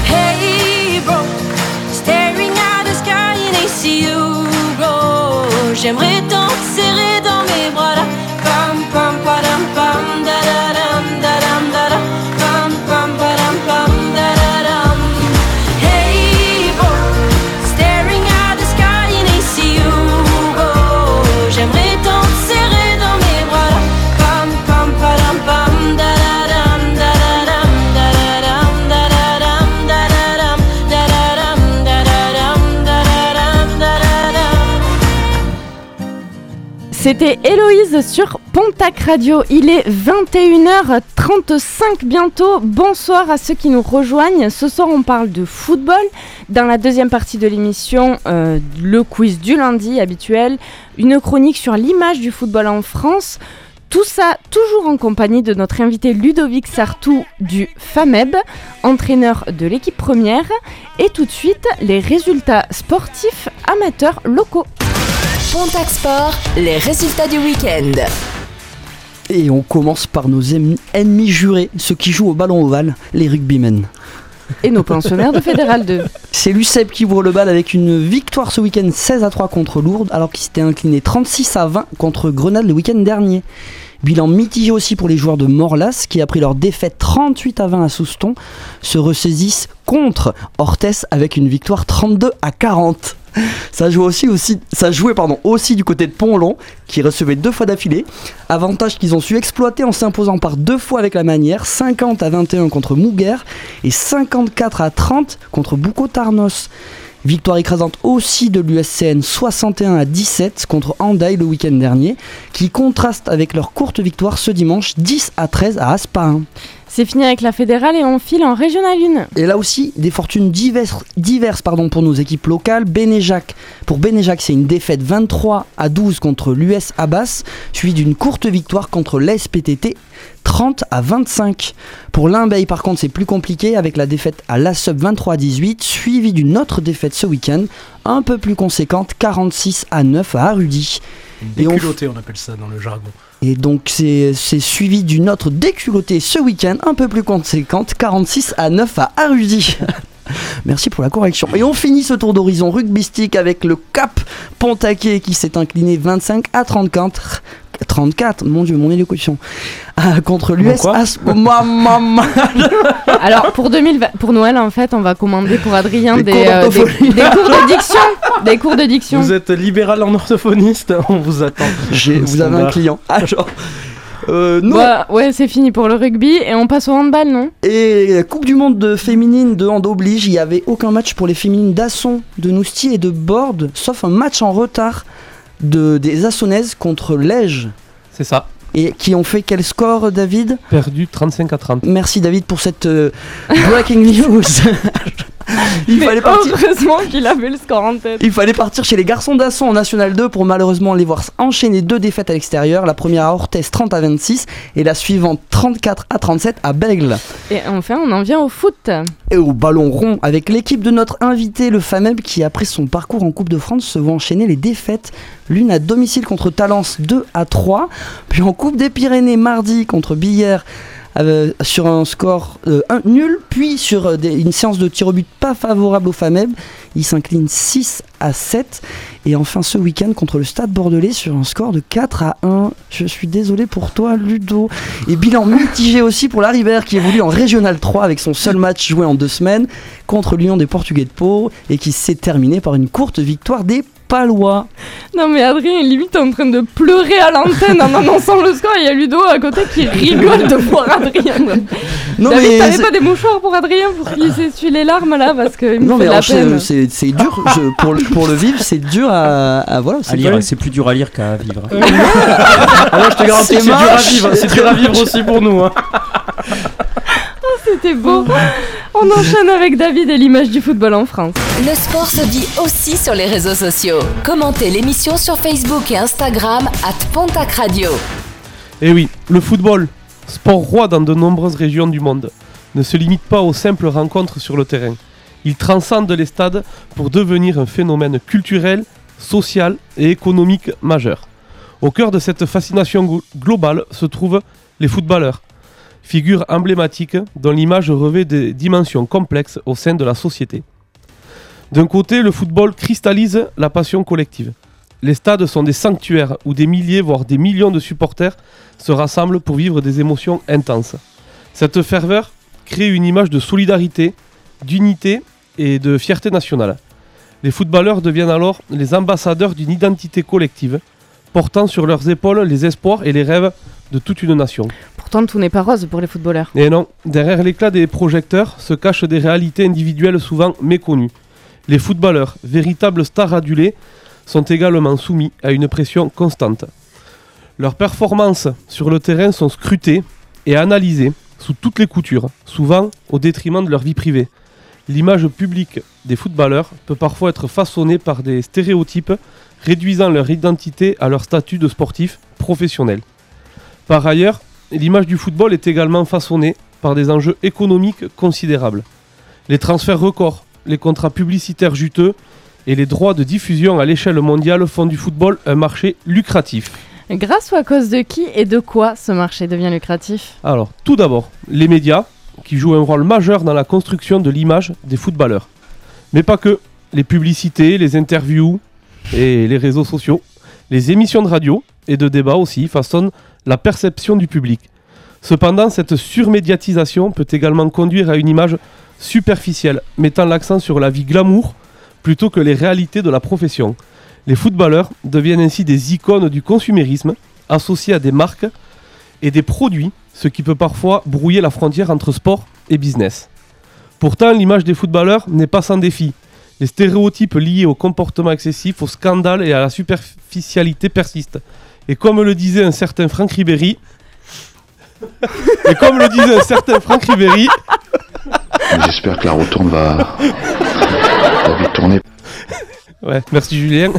Hey bro, staring at the sky in ACU go. J'aimerais tant te serrer C'était Héloïse sur Pontac Radio. Il est 21h35 bientôt. Bonsoir à ceux qui nous rejoignent. Ce soir, on parle de football. Dans la deuxième partie de l'émission, euh, le quiz du lundi habituel, une chronique sur l'image du football en France. Tout ça toujours en compagnie de notre invité Ludovic Sartou du FAMEB, entraîneur de l'équipe première. Et tout de suite, les résultats sportifs amateurs locaux. Pontac Sport, les résultats du week-end. Et on commence par nos ennemis, ennemis jurés, ceux qui jouent au ballon ovale, les rugbymen. Et nos pensionnaires de Fédéral 2. C'est l'UCEP qui ouvre le bal avec une victoire ce week-end 16 à 3 contre Lourdes, alors qu'il s'était incliné 36 à 20 contre Grenade le week-end dernier. Bilan mitigé aussi pour les joueurs de Morlas qui, après leur défaite 38 à 20 à Souston, se ressaisissent contre Orthez avec une victoire 32 à 40. Ça jouait aussi, ça jouait pardon, aussi du côté de Pont-Long, qui recevait deux fois d'affilée. Avantage qu'ils ont su exploiter en s'imposant par deux fois avec la manière, 50 à 21 contre Mouguer et 54 à 30 contre Boucau Tarnos. Victoire écrasante aussi de l'USCN 61 à 17 contre Handaï le week-end dernier, qui contraste avec leur courte victoire ce dimanche 10 à 13 à Asparin. C'est fini avec la fédérale et on file en régional 1. Et là aussi, des fortunes diverses, diverses pardon, pour nos équipes locales. Bénéjac, pour Bénéjac, c'est une défaite 23 à 12 contre l'US Abbas, suivi d'une courte victoire contre l'SPTT 30 à 25. Pour Limbeil, par contre, c'est plus compliqué avec la défaite à la sub 23 à 18, suivi d'une autre défaite ce week-end, un peu plus conséquente, 46 à 9 à Arudy. Et on on appelle ça dans le jargon. Et donc c'est suivi d'une autre déculottée ce week-end, un peu plus conséquente, 46 à 9 à Arudy. Merci pour la correction. Et on finit ce tour d'horizon rugbystique avec le Cap Pontaquet qui s'est incliné 25 à 34. 34, mon dieu, mon élocution. Ah, contre l'US quoi As- ma- Alors pour 2020, pour Noël en fait, on va commander pour Adrien Des des, cours euh, des- cours de diction, des cours de diction. Vous êtes libéral en orthophoniste, on vous attend. J'ai- Vous avez un client. Ah, genre. Euh, non. Bah, ouais, c'est fini pour le rugby et on passe au handball, non? Et la Coupe du Monde de féminine de hand oblige, il n'y avait aucun match pour les féminines d'Asson, de Nousti et de Borde, sauf un match en retard de, des Assonnaises contre l'Ège. C'est ça. Et qui ont fait quel score, David? Perdu 35 à 30. Merci, David, pour cette euh, breaking news. Il, Mais fallait partir, heureusement qu'il avait le score en tête. il fallait partir chez les garçons d'Asson en National 2 pour malheureusement les voir enchaîner deux défaites à l'extérieur. La première à Orthez 30 à 26 et la suivante 34 à 37 à Bègle. Et enfin, on en vient au foot. et au ballon rond avec l'équipe de notre invité, le FAMEB, qui après son parcours en Coupe de France se voit enchaîner les défaites, l'une à domicile contre Talence 2 à 3, puis en Coupe des Pyrénées mardi contre Billère euh, sur un score euh, nul, puis sur euh, une séance de tir au but pas favorable au FAMEB, il s'incline 6 à 7, et enfin ce week-end contre le Stade Bordelais sur un score de 4 à 1. Je suis désolé pour toi Ludo. Et bilan mitigé aussi pour la Ribère qui évolue en Régional 3 avec son seul match joué en deux semaines contre l'Union des Portugais de Pau et qui s'est terminé par une courte victoire des Palois. Non mais Adrien est limite en train de pleurer à l'antenne en annonçant le score. Il y a Ludo à côté qui rigole de voir Adrien. Non David, mais, t'avais pas des mouchoirs pour Adrien pour qu'il s'essuie les larmes là parce qu'il me non, fait mais la c'est peine. c'est- c'est dur je- pour, le- pour le vivre, c'est dur à, à- voilà. À C'est lire, pas- c'est plus dur à lire qu'à vivre. Ah ouais, je te garantis que c'est dur à vivre, c'est dur à vivre aussi pour nous. hein. C'était beau. On enchaîne avec David et l'image du football en France. Le sport se dit aussi sur les réseaux sociaux. Commentez l'émission sur Facebook et Instagram at Pontac Radio. Eh oui, le football, sport roi dans de nombreuses régions du monde, ne se limite pas aux simples rencontres sur le terrain. Il transcende les stades pour devenir un phénomène culturel, social et économique majeur. Au cœur de cette fascination glo- globale se trouvent les footballeurs, figures emblématiques dont l'image revêt des dimensions complexes au sein de la société. D'un côté, le football cristallise la passion collective. Les stades sont des sanctuaires où des milliers, voire des millions de supporters se rassemblent pour vivre des émotions intenses. Cette ferveur crée une image de solidarité, d'unité et de fierté nationale. Les footballeurs deviennent alors les ambassadeurs d'une identité collective, portant sur leurs épaules les espoirs et les rêves de toute une nation. Pourtant, tout n'est pas rose pour les footballeurs. Et non, derrière l'éclat des projecteurs se cachent des réalités individuelles souvent méconnues. Les footballeurs, véritables stars adulées, sont également soumis à une pression constante. Leurs performances sur le terrain sont scrutées et analysées sous toutes les coutures, souvent au détriment de leur vie privée. L'image publique des footballeurs peut parfois être façonnée par des stéréotypes réduisant leur identité à leur statut de sportif professionnel. Par ailleurs, l'image du football est également façonnée par des enjeux économiques considérables. Les transferts records, les contrats publicitaires juteux et les droits de diffusion à l'échelle mondiale font du football un marché lucratif. Grâce ou à cause de qui et de quoi ce marché devient lucratif? Alors, tout d'abord, les médias, qui jouent un rôle majeur dans la construction de l'image des footballeurs. Mais pas que. Les publicités, les interviews et les réseaux sociaux, les émissions de radio et de débat aussi façonnent la perception du public. Cependant, cette surmédiatisation peut également conduire à une image superficielle, mettant l'accent sur la vie glamour plutôt que les réalités de la profession. Les footballeurs deviennent ainsi des icônes du consumérisme, associés à des marques et des produits, ce qui peut parfois brouiller la frontière entre sport et business. Pourtant, l'image des footballeurs n'est pas sans défi. Les stéréotypes liés au comportement excessif, au scandale et à la superficialité persistent. Et comme le disait un certain Franck Ribéry, et comme le disait un certain Franck Ribéry, J'espère que la rotonde va, va vite tourner. ouais, merci Julien.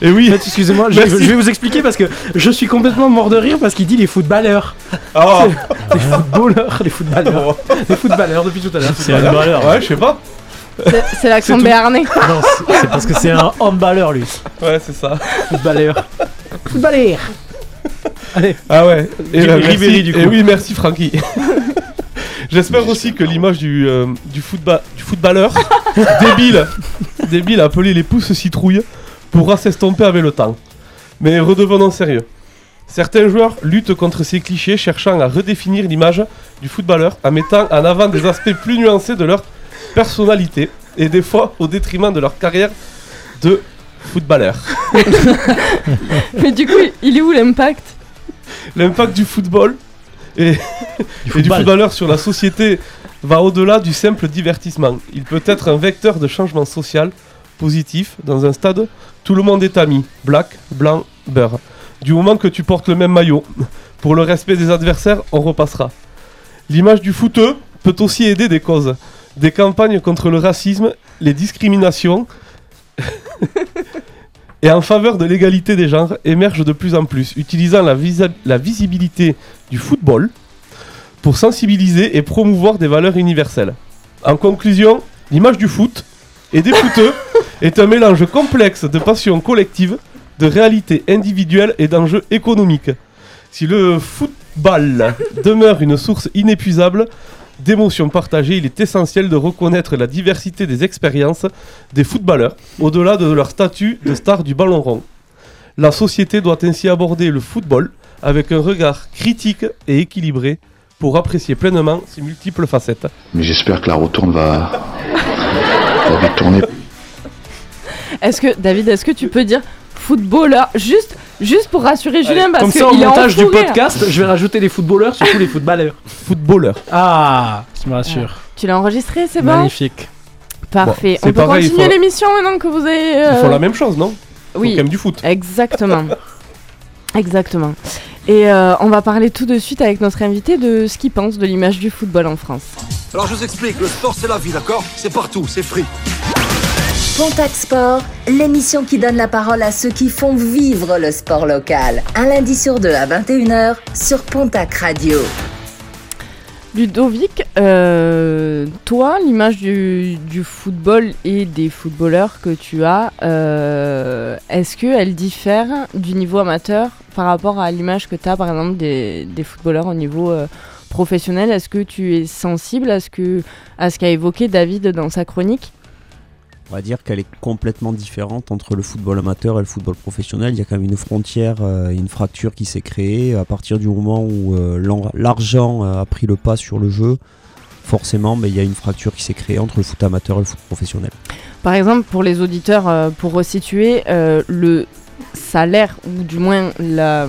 Et oui, En fait, excusez-moi, je, vais vous expliquer parce que je suis complètement mort de rire parce qu'il dit les footballeurs. Ah. les footballeurs, les footballeurs. les footballeurs depuis tout à l'heure. C'est un ouais, je sais pas. C'est l'accent béarnais. Non, c'est- parce que c'est un handballeur lui. Ouais, c'est ça. Footballeurs. Footballeurs. Allez. Ah ouais. Et bah, Ribéry, merci. du coup. Et oui, merci Francky. J'espère aussi que l'image du, euh, du, footba- du footballeur débile, débile appelé les pouces citrouilles pourra s'estomper avec le temps. Mais redevenons sérieux. Certains joueurs luttent contre ces clichés cherchant à redéfinir l'image du footballeur en mettant en avant des aspects plus nuancés de leur personnalité et des fois au détriment de leur carrière de footballeur. Mais du coup, il est où l'impact? L'impact du football et, et du football. footballeur sur la société va au-delà du simple divertissement. Il peut être un vecteur de changement social positif dans un stade. Tout le monde est ami. Black, blanc, beurre. Du moment que tu portes le même maillot. Pour le respect des adversaires, on repassera. L'image du footeux peut aussi aider des causes. Des campagnes contre le racisme, les discriminations et en faveur de l'égalité des genres émergent de plus en plus, utilisant la, visa- la visibilité du football pour sensibiliser et promouvoir des valeurs universelles. En conclusion, l'image du foot et des footeux est un mélange complexe de passions collectives, de réalités individuelles et d'enjeux économiques. Si le football demeure une source inépuisable d'émotions partagées, il est essentiel de reconnaître la diversité des expériences des footballeurs, au-delà de leur statut de star du ballon rond. La société doit ainsi aborder le football avec un regard critique et équilibré pour apprécier pleinement ses multiples facettes. Mais j'espère que la rotonde va, va vite tourner. Est-ce que, David, est-ce que tu peux dire footballeur juste, juste pour rassurer Julien parce Comme que ça, au il est en montage du fou rire. podcast, je vais rajouter les footballeurs, surtout les footballeurs. Footballeur. Ah, ça me rassure. Tu l'as enregistré, c'est bon Magnifique. Parfait. Bon, c'est On peut pareil, il continuer faut- l'émission maintenant que vous avez. Ils euh, font la même chose, non? Ils font Oui. quand même du foot. Exactement. Exactement. Et euh, on va parler tout de suite avec notre invité de ce qu'il pense de l'image du football en France. Alors je vous explique, le sport c'est la vie, d'accord? C'est partout, c'est free. Pontac Sport, l'émission qui donne la parole à ceux qui font vivre le sport local. Un lundi sur deux à 21h sur Pontac Radio. Ludovic, euh, toi, l'image du, football et des footballeurs que tu as, euh, est-ce qu'elle diffère du niveau amateur par rapport à l'image que tu as, par exemple, des, footballeurs au niveau euh, professionnel? Est-ce que tu es sensible à ce que à ce qu'a évoqué David dans sa chronique? On va dire qu'elle est complètement différente entre le football amateur et le football professionnel. Il y a quand même une frontière, euh, une fracture qui s'est créée à partir du moment où euh, l'argent euh, a pris le pas sur le jeu. Forcément, mais il y a une fracture qui s'est créée entre le foot amateur et le foot professionnel. Par exemple, pour les auditeurs, pour resituer, le salaire, ou du moins la,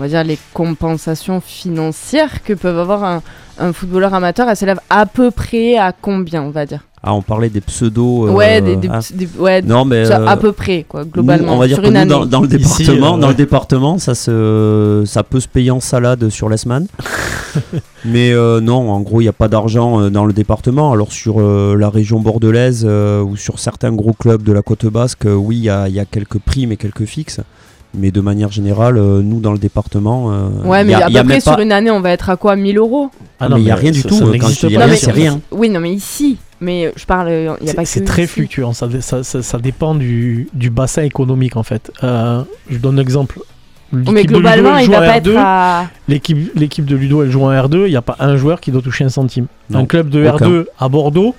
on va dire, les compensations financières que peuvent avoir un, un footballeur amateur, elles s'élèvent à peu près à combien, on va dire? Ah, on parlait des pseudos. euh, Ouais, des, des- des- ouais, Non, mais ça, euh, à peu près, quoi, globalement, nous, on va dire sur que une nous, dans, dans le Ici, département, euh, dans le département, ça se, ça peut se payer en salade sur l'Esman. mais euh, non, en gros, il n'y a pas d'argent euh, dans le département. Alors sur euh, la région bordelaise euh, ou sur certains gros clubs de la côte basque, euh, oui, il y a, il y a quelques primes et quelques fixes. Mais de manière générale, euh, nous dans le département, euh, Ouais, mais y a- à il y a peu près sur pas- une année, on va être à quoi 1000 euros? Ah non, mais il n'y a rien du ça- tout. ça euh, Quand n'existe je dis pas. rien, c'est rien. Oui, non, mais ici. Mais je parle, il a C'est- pas que. C'est très ici. fluctuant, ça, ça, ça- ça dépend du, du bassin économique en fait. Euh, je donne un exemple. L'équipe Mais de Ludo, globalement, elle il joue va en pas R2. être à. L'équipe, l'équipe de Ludo, elle joue en R2, il n'y a pas un joueur qui doit toucher un centime. Non, un club de aucun. R2 à Bordeaux,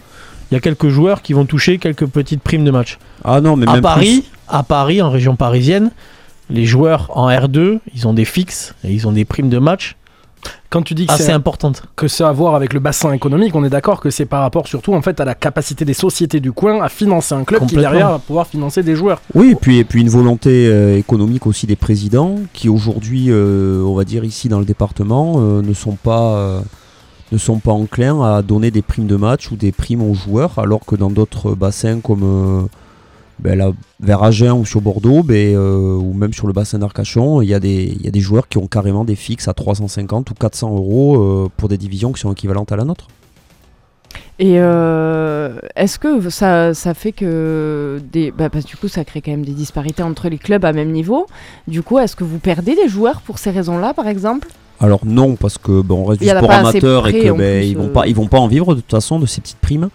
il y a quelques joueurs qui vont toucher quelques petites primes de match. Ah non, mais à même Paris, à Paris, en région parisienne, les joueurs en R2, ils ont des fixes et ils ont des primes de match Quand tu dis que c'est importantes. que ça a à voir avec le bassin économique, on est d'accord que c'est par rapport surtout en fait à la capacité des sociétés du coin à financer un club qui derrière va pouvoir financer des joueurs. Oui, et puis, et puis une volonté euh, économique aussi des présidents qui aujourd'hui, euh, on va dire ici dans le département, euh, ne sont pas euh, ne sont pas enclins à donner des primes de match ou des primes aux joueurs, alors que dans d'autres bassins comme euh, ben là, vers Agen ou sur Bordeaux, ben, euh, ou même sur le bassin d'Arcachon, il y, a des- il y a des joueurs qui ont carrément des fixes à 350 ou 400 euros euh, pour des divisions qui sont équivalentes à la nôtre. Et euh, est-ce que ça, ça fait que des. Bah, parce que du coup, ça crée quand même des disparités entre les clubs à même niveau. Du coup, est-ce que vous perdez des joueurs pour ces raisons-là, par exemple? Alors non, parce que on reste du sport amateur et en ben, ils vont pas, ils vont pas en vivre de toute façon de ces petites primes.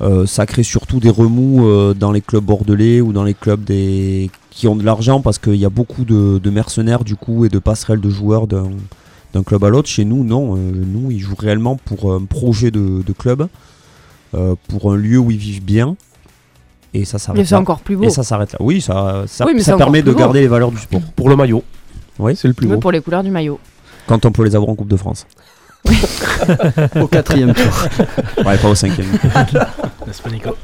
Euh, ça crée surtout des remous euh, dans les clubs bordelais ou dans les clubs des qui ont de l'argent parce qu'il y a beaucoup de, de mercenaires du coup et de passerelles de joueurs d'un d'un club à l'autre. Chez nous, non. euh, nous, ils jouent réellement pour un projet de, de club, euh, pour un lieu où ils vivent bien. Et ça s'arrête Mais c'est là. encore plus beau. Et ça s'arrête là. Oui, ça, ça, Oui, permet de beau. garder les valeurs du sport. Pour le maillot, Oui, c'est le plus Oui, beau. pour les couleurs du maillot. quand on peut les avoir en Coupe de France. Au quatrième tour. Ouais, pas au cinquième. N'est-ce pas Nico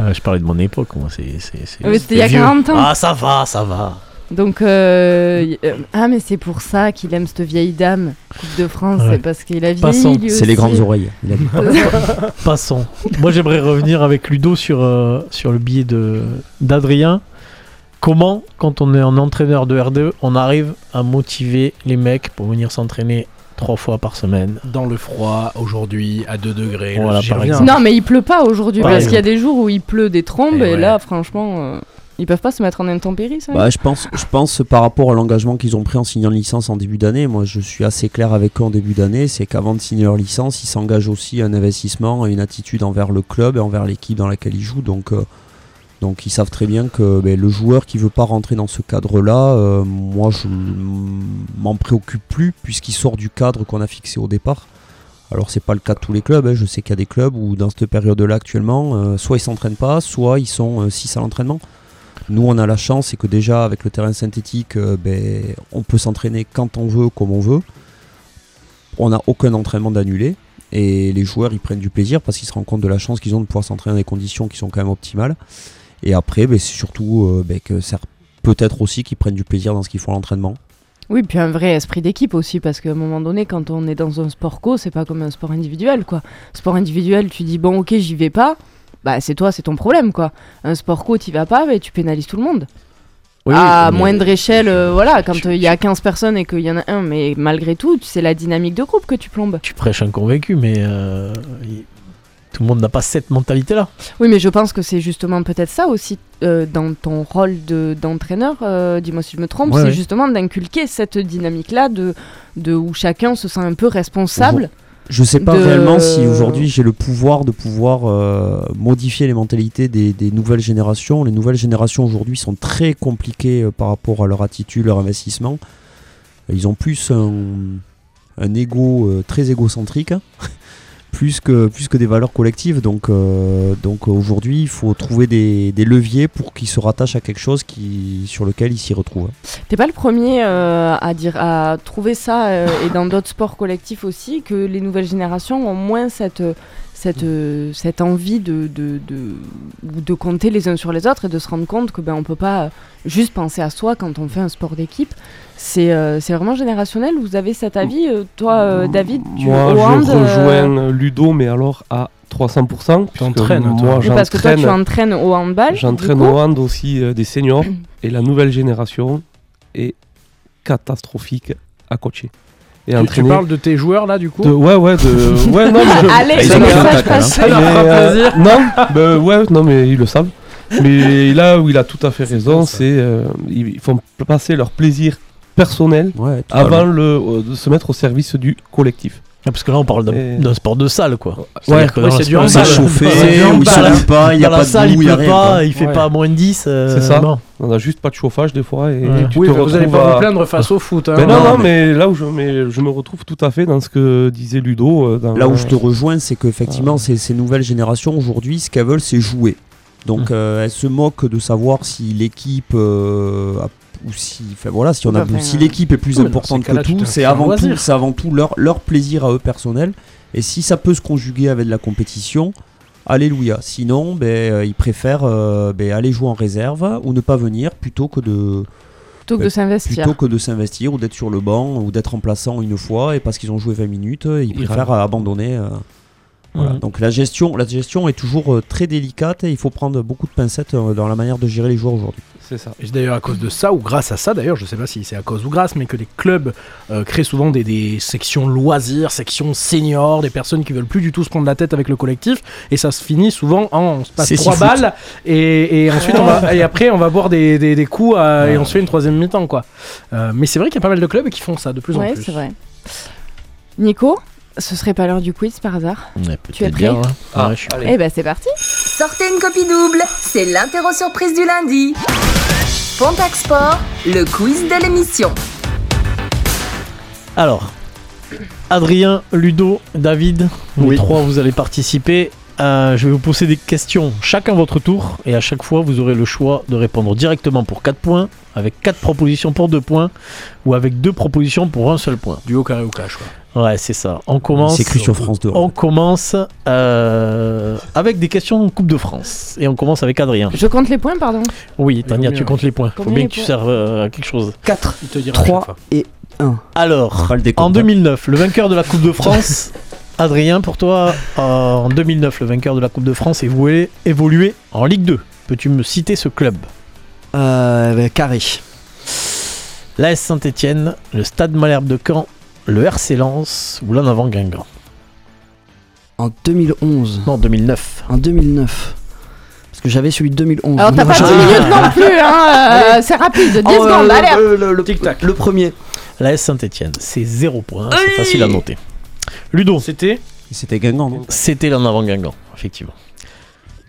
Euh, je parlais de mon époque, moi, c'est. c'est- c'est- Oui, c'était il y a vieux. 40 ans. Ah, ça va, ça va. Donc, euh, y- euh, ah, mais c'est pour ça qu'il aime cette vieille dame, Coupe de France, Ouais. c'est parce qu'il a Passons. vieilli. lui C'est les aussi. grandes oreilles. il a dit. Passons. Moi, j'aimerais revenir avec Ludo sur, euh, sur le billet de- d'Adrien. Comment, quand on est un entraîneur de R2, on arrive à motiver les mecs pour venir s'entraîner trois fois par semaine Dans le froid, aujourd'hui, à 2 degrés. Voilà, par exemple. Non, mais il pleut pas aujourd'hui, Par parce qu'il y a des jours où il pleut des trombes, Eh et, ouais. là, franchement, euh, ils peuvent pas se mettre en intempéries, ça Bah, je pense, je pense par rapport à l'engagement qu'ils ont pris en signant une licence en début d'année, moi je suis assez clair avec eux en début d'année, c'est qu'avant de signer leur licence, ils s'engagent aussi à un investissement, à une attitude envers le club et envers l'équipe dans laquelle ils jouent. Donc, euh, donc ils savent très bien que ben, le joueur qui veut pas rentrer dans ce cadre-là, euh, moi je m'en préoccupe plus puisqu'il sort du cadre qu'on a fixé au départ. Alors c'est pas le cas de tous les clubs, hein. je sais qu'il y a des clubs où dans cette période-là actuellement, euh, soit ils s'entraînent pas, soit ils sont 6 à l'entraînement. Nous, on a la chance, c'est que déjà avec le terrain synthétique, euh, ben, on peut s'entraîner quand on veut, comme on veut. On n'a aucun entraînement d'annulé. Et les joueurs, ils prennent du plaisir parce qu'ils se rendent compte de la chance qu'ils ont de pouvoir s'entraîner dans des conditions qui sont quand même optimales. Et après, ben, c'est surtout euh, ben, que c'est peut-être aussi qu'ils prennent du plaisir dans ce qu'ils font à l'entraînement. Oui, puis un vrai esprit d'équipe aussi, parce qu'à un moment donné, quand on est dans un sport co, c'est pas comme un sport individuel, quoi. Sport individuel, tu dis, bon, ok, j'y vais pas, bah c'est toi, c'est ton problème, quoi. Un sport co, t'y vas pas, bah, tu pénalises tout le monde. Oui, à mais- moindre échelle, euh, voilà, quand il y a 15 personnes et qu'il y en a un, mais malgré tout, c'est la dynamique de groupe que tu plombes. Tu prêches un convaincu, mais euh, tout le monde n'a pas cette mentalité-là. Oui, mais je pense que c'est justement peut-être ça aussi euh, dans ton rôle de- d'entraîneur, euh, dis-moi si je me trompe, Ouais, c'est ouais. justement d'inculquer cette dynamique-là de, de où chacun se sent un peu responsable. Je sais pas de- réellement si aujourd'hui j'ai le pouvoir de pouvoir euh, modifier les mentalités des, des nouvelles générations. Les nouvelles générations aujourd'hui sont très compliquées par rapport à leur attitude, leur investissement. Ils ont plus un, un ego très égocentrique, plus que, plus que des valeurs collectives. Donc, euh, donc euh, aujourd'hui, il faut trouver des, des leviers pour qu'ils se rattachent à quelque chose qui, sur lequel ils s'y retrouvent. T'es pas le premier euh, à dire à trouver ça et dans d'autres sports collectifs aussi que les nouvelles générations ont moins cette cette, euh, cette envie de, de, de, de compter les uns sur les autres et de se rendre compte que ben, on peut pas euh, juste penser à soi quand on fait un sport d'équipe. C'est euh, c'est vraiment générationnel. Vous avez cet avis, euh, toi, euh, David? Tu, Moi, je euh, rejoins Ludo, mais alors à 300%. puisque T'entraînes, toi. Moi, oui, parce que toi, tu j'entraîne entraînes au handball. j'entraîne au hand aussi euh, des seniors. et la nouvelle génération est catastrophique à coacher. Et Tu, parles de tes joueurs là du coup de- ouais, ouais, de. Ouais, non, mais je- Allez, ça hein. euh, plaisir. non, bah, ouais, non, mais ils le savent. Mais là où il a tout à fait raison, c'est euh, ils font passer leur plaisir personnel Ouais, avant le, euh, de se mettre au service du collectif. Ah, Parce que là, on parle d'un Et- sport de salle, quoi. Ouais, C'est-à-dire que ouais, dans c'est le du sport- handball. C'est chauffé, C'est du où il handball. sourit pas, il n'y a Dans pas la de salle, boue, il pleut rien. pas, il fait Ouais. pas moins de 10. euh, C'est ça. On a juste pas de chauffage des fois et Ouais. tu Oui, te vous allez retrouves pas à- vous plaindre face au foot. hein. Mais non, Non, non, mais là où je, mais je me retrouve tout à fait dans ce que disait Ludo. euh, dans Là où euh, je te rejoins, c'est qu'effectivement, ces, ces nouvelles générations aujourd'hui, ce qu'elles veulent, c'est jouer. Donc, euh, elles se moquent de savoir si l'équipe. euh, a- ou si, enfin, voilà, si, on a, Enfin, si l'équipe est plus oui, importante que tout, c'est avant, tout, loisir. c'est avant tout leur, leur plaisir à eux personnel. Et si ça peut se conjuguer avec de la compétition, alléluia. Sinon, ben, euh, ils préfèrent euh, ben, aller jouer en réserve ou ne pas venir plutôt que de, Plutôt que de s'investir. plutôt que de s'investir ou d'être sur le banc ou d'être remplaçant une fois et parce qu'ils ont joué 20 minutes, euh, ils Ils préfèrent abandonner. euh, voilà. Mhm. Donc la gestion, la gestion est toujours euh, très délicate et il faut prendre beaucoup de pincettes euh, dans la manière de gérer les joueurs aujourd'hui. C'est ça. Et c'est d'ailleurs à cause de ça, ou grâce à ça d'ailleurs, je sais pas si c'est à cause ou grâce, mais que les clubs euh, créent souvent des, des sections loisirs, sections seniors, des personnes qui veulent plus du tout se prendre la tête avec le collectif, et ça se finit souvent en on se passe trois balles, et, et ensuite on va, et après on va boire des, des, des coups euh, et on se fait une troisième mi-temps quoi. Euh, mais c'est vrai qu'il y a pas mal de clubs qui font ça de plus en plus. c'est vrai. Nico, ce serait pas l'heure du quiz par hasard Ouais, Tu es peut-être prêt bien, hein. Ah, Ouais, je suis- allez. Eh ben c'est parti. Sortez une copie double, c'est l'interro surprise du lundi. Pontac Sport, le quiz de l'émission. Alors, Adrien, Ludo, David, vous Oui. trois, vous allez participer. Euh, je vais vous poser des questions chacun votre tour et à chaque fois vous aurez le choix de répondre directement pour 4 points, avec 4 propositions pour 2 points ou avec 2 propositions pour un seul point. Du haut carré au cash quoi. Ouais, c'est ça. On commence. C'est écrit sur France 2. On commence euh, avec des questions Coupe de France et on commence avec Adrien. Je compte les points, pardon. Oui, Tania, tu comptes les points. Faut Combien bien les que tu serves euh, à quelque chose. 4, Il te dira à chaque 3 fois. et 1. Alors, en hein. 2009, le vainqueur de la Coupe de France, Adrien, pour toi, euh, en 2009, le vainqueur de la Coupe de France évolué, évolué en Ligue 2. Peux-tu me citer ce club? Euh, bah, carré. L'AS Saint-Etienne, le Stade Malherbe de Caen, le RC Lens ou l'en avant Guingamp? En 2011. Non, 2009. En 2009. Parce que j'avais celui de 2011. Alors t'as pas 10 j'ai- minutes non plus, hein. euh, c'est rapide, 10 Oh, euh, secondes, le- allez. le, le- le- Tic-tac. le premier. L'AS Saint-Etienne, c'est 0 points, c'est facile à noter. Ludo, C'était C'était Guingamp, non c'était l'en avant Guingamp, effectivement.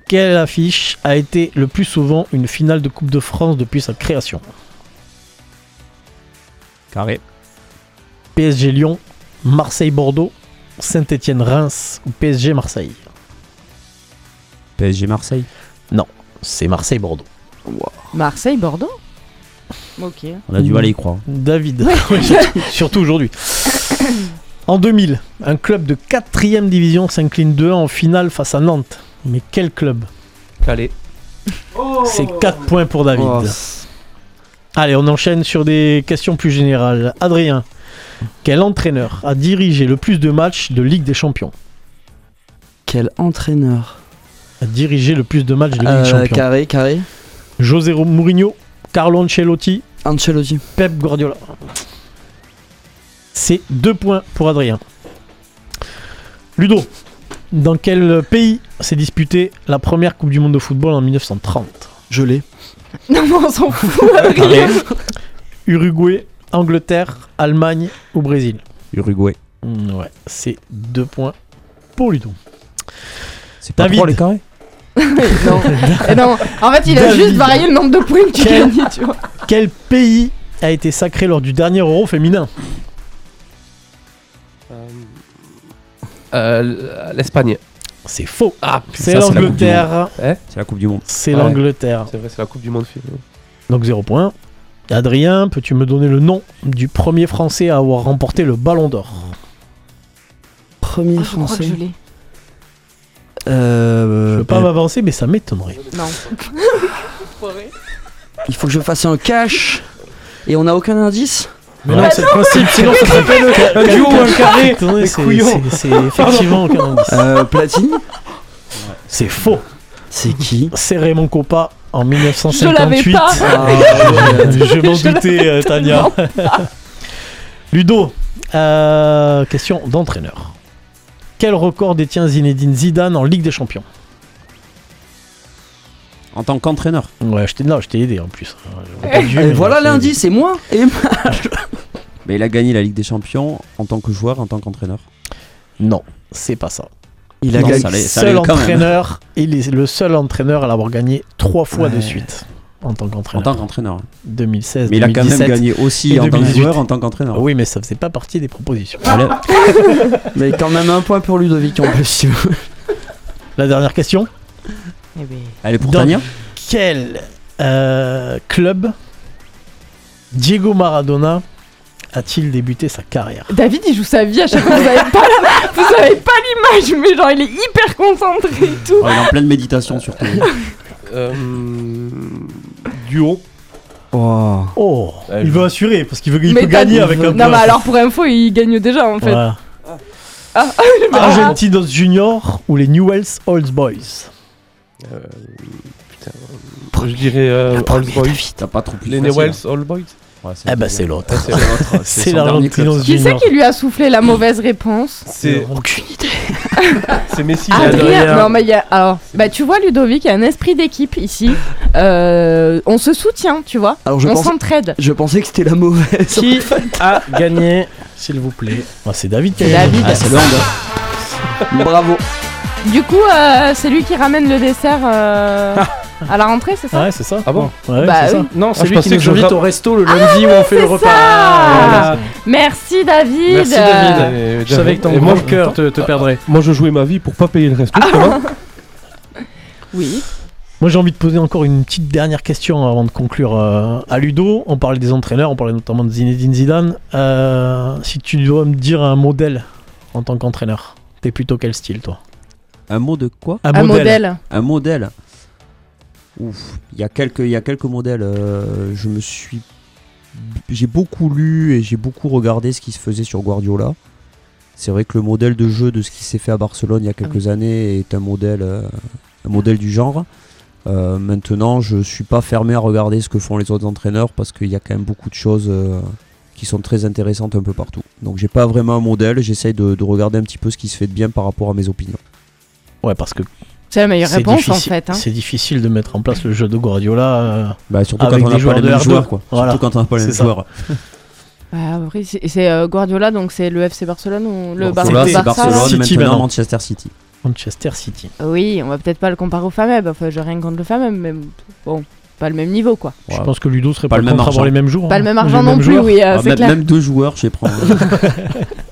Quelle affiche a été le plus souvent une finale de Coupe de France depuis sa création? Carré. PSG Lyon, Marseille Bordeaux, Saint-Etienne Reims ou PSG Marseille? PSG Marseille. C'est Marseille Bordeaux. Marseille, Bordeaux? Ok. On a du mal à y croire. David, surtout aujourd'hui. En 2000, un club de 4ème division s'incline 2 en finale face à Nantes. Mais quel club? Calais. C'est 4 points pour David. Oh, Allez, on enchaîne sur des questions plus générales. Adrien, quel entraîneur a dirigé le plus de matchs de Ligue des Champions? Quel entraîneur. A dirigé le plus de matchs de Ligue Euh, des Champions? Carré, carré. José Mourinho, Carlo Ancelotti, Ancelotti. Pep Guardiola. C'est 2 points pour Adrien. Ludo, dans quel pays s'est disputée la première Coupe du Monde de football en 1930 Je l'ai. Non, mais on s'en fout, Adrien. Uruguay, Angleterre, Allemagne ou Brésil? Uruguay. Mm, Ouais, c'est 2 points pour Ludo. C'est pas David. trois les carrés? Non. Et non, en fait, il a David. juste varié le nombre de points que tu Quel- gagnes, tu vois. Quel pays a été sacré lors du dernier Euro féminin? Euh, L'Espagne. C'est faux. Ah, C'est l'Angleterre. C'est la Coupe du Monde. C'est Ouais. l'Angleterre. C'est vrai, c'est la Coupe du Monde. Donc 0 points. Adrien, peux-tu me donner le nom du premier Français à avoir remporté le Ballon d'Or? Premier Oh, je crois que français. je l'ai. Euh, Je veux pas euh, m'avancer, mais ça m'étonnerait. Non. il faut que je fasse un cash. Et on a aucun indice? Mais non, c'est le principe, sinon ça s'appelle un duo ou un carré. C'est- couillons. c'est- C'est effectivement aucun indice. euh, Platini C'est faux. C'est qui C'est Raymond Coppa en Je l'avais 1958. pas. Ah, je m'en Je doutais, euh, Tania. Ludo, euh, question d'entraîneur. Quel record détient Zinedine Zidane en Ligue des Champions? En tant qu'entraîneur. Ouais, je t'ai là, je t'ai aidé en plus. Et mais voilà l'indice, c'est moi et Mais il a gagné la Ligue des Champions en tant que joueur, en tant qu'entraîneur. Non, c'est pas ça. Il a Non, gagné. ça l'est- ça seul l'est quand même. entraîneur, il est le seul entraîneur à l'avoir gagné trois fois de Ouais. suite en tant En qu'entraîneur. tant qu'entraîneur. 2016, Mais il a quand même 2017. gagné aussi et en tant que 2018. joueur, en tant qu'entraîneur. Oui, mais ça faisait pas partie des propositions. Allez. Mais quand même un point pour Ludovic en plus. si vous- La dernière question? Eh ben, Elle est pour Dans Tania Quel euh, club Diego Maradona a-t-il débuté sa carrière? David, il joue sa vie à chaque fois. Vous avez pas, la- vous avez pas l'image, mais genre, il est hyper concentré et tout. Ouais, Il est en pleine méditation surtout. Euh, duo. Oh. Oh, il veut assurer parce qu'il veut il peut gagner avec un Non, mais alors pour info, il gagne déjà en fait. Voilà. Ah, Argentinos Junior ou les Newell's Old Boys? Putain. Je dirais euh, All Boys. T'as pas trop plus Les facile, Newells hein. All Boys. Ouais, Eh ben c'est l'autre. Ah, c'est l'Argentinos ça. Qui c'est qui lui a soufflé la mauvaise réponse C'est Aucune idée. c'est Messi. Ah. Non, mais il y a. Alors, bah, tu vois, Ludovic, il y a un esprit d'équipe ici. Euh, on se soutient, tu vois. Alors je, on pense... s'entraide. je pensais que c'était la mauvaise. Qui a gagné, s'il vous plaît Ah, c'est David qui a C'est gagné. David. Ah, c'est. Bravo. Du coup, euh, c'est lui qui ramène le dessert euh, à la rentrée, c'est ça Ouais, c'est ça. Ah bon Ouais, Bah c'est oui. ça. Non, Ah, c'est je lui pensais qui nous que je invite ra- au resto le lundi où on fait le repas. Merci David. Merci David. Et- Je savais que ton grand cœur te, te perdrait. Moi, je jouais ma vie pour pas payer le resto. Ah. Oui. Moi j'ai envie de poser encore une petite dernière question avant de conclure euh, à Ludo. On parlait des entraîneurs, on parlait notamment de Zinedine Zidane. Euh, si tu dois me dire un modèle en tant qu'entraîneur, t'es plutôt quel style toi? Un mot de quoi Un modèle. Un modèle. Ouf, il y a quelques, il y a quelques modèles. euh, je me suis, j'ai beaucoup lu et j'ai beaucoup regardé ce qui se faisait sur Guardiola. C'est vrai que le modèle de jeu de ce qui s'est fait à Barcelone il y a quelques années est un modèle, euh, un modèle du genre. Euh, maintenant, je suis pas fermé à regarder ce que font les autres entraîneurs parce qu'il y a quand même beaucoup de choses euh, qui sont très intéressantes un peu partout. Donc, j'ai pas vraiment un modèle. J'essaye de, de regarder un petit peu ce qui se fait de bien par rapport à mes opinions. Ouais, parce que C'est la meilleure réponse en fait. hein. c'est difficile de mettre en place le jeu de Guardiola. euh, Bah, surtout Avec quand on des n'a pas joueurs les mêmes R2, joueurs, quoi. voilà. Surtout quand on n'a pas les C'est mêmes joueurs. Bah, c'est euh, Guardiola, donc c'est le FC Barcelone ou le Bar- c'est Barça Barcelone, City maintenant maintenant. Manchester City. Manchester City. Oui, on va peut-être pas le comparer au FAMEB. Enfin, j'ai rien contre le FAMEB, mais bon, pas le même niveau quoi. Je pense que Ludo serait Pas pas, le même argent. les mêmes jours. Pas hein. le même argent non mêmes plus, oui, euh, Ah, c'est même, clair. même deux joueurs, je vais prendre.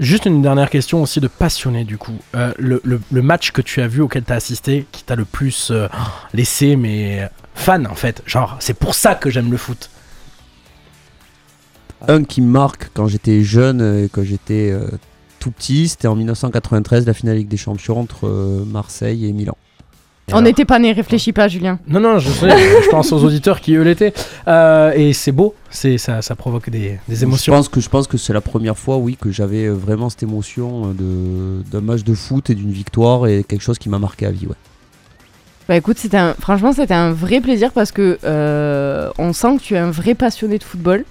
Juste une dernière question aussi de passionné du coup. Euh, le, match que tu as vu auquel tu as assisté, qui t'a le plus euh, laissé, mais fan en fait. Genre, c'est pour ça que j'aime le foot. un qui marque quand j'étais jeune, euh, quand j'étais euh, tout petit, c'était en 1993, la finale Ligue des Champions entre Marseille et Milan. On n'était pas né, réfléchis pas, Julien. Non, non, je sais, je pense aux auditeurs qui eux l'étaient. Euh, et c'est beau, c'est, ça, ça provoque des, des Je émotions. pense que je pense que c'est la première fois, oui, que j'avais euh, vraiment cette émotion euh, de d'un match de foot et d'une victoire et quelque chose qui m'a marqué à vie. Ouais. Bah écoute, c'était un... franchement, c'était un vrai plaisir parce que euh, on sent que tu es un vrai passionné de football.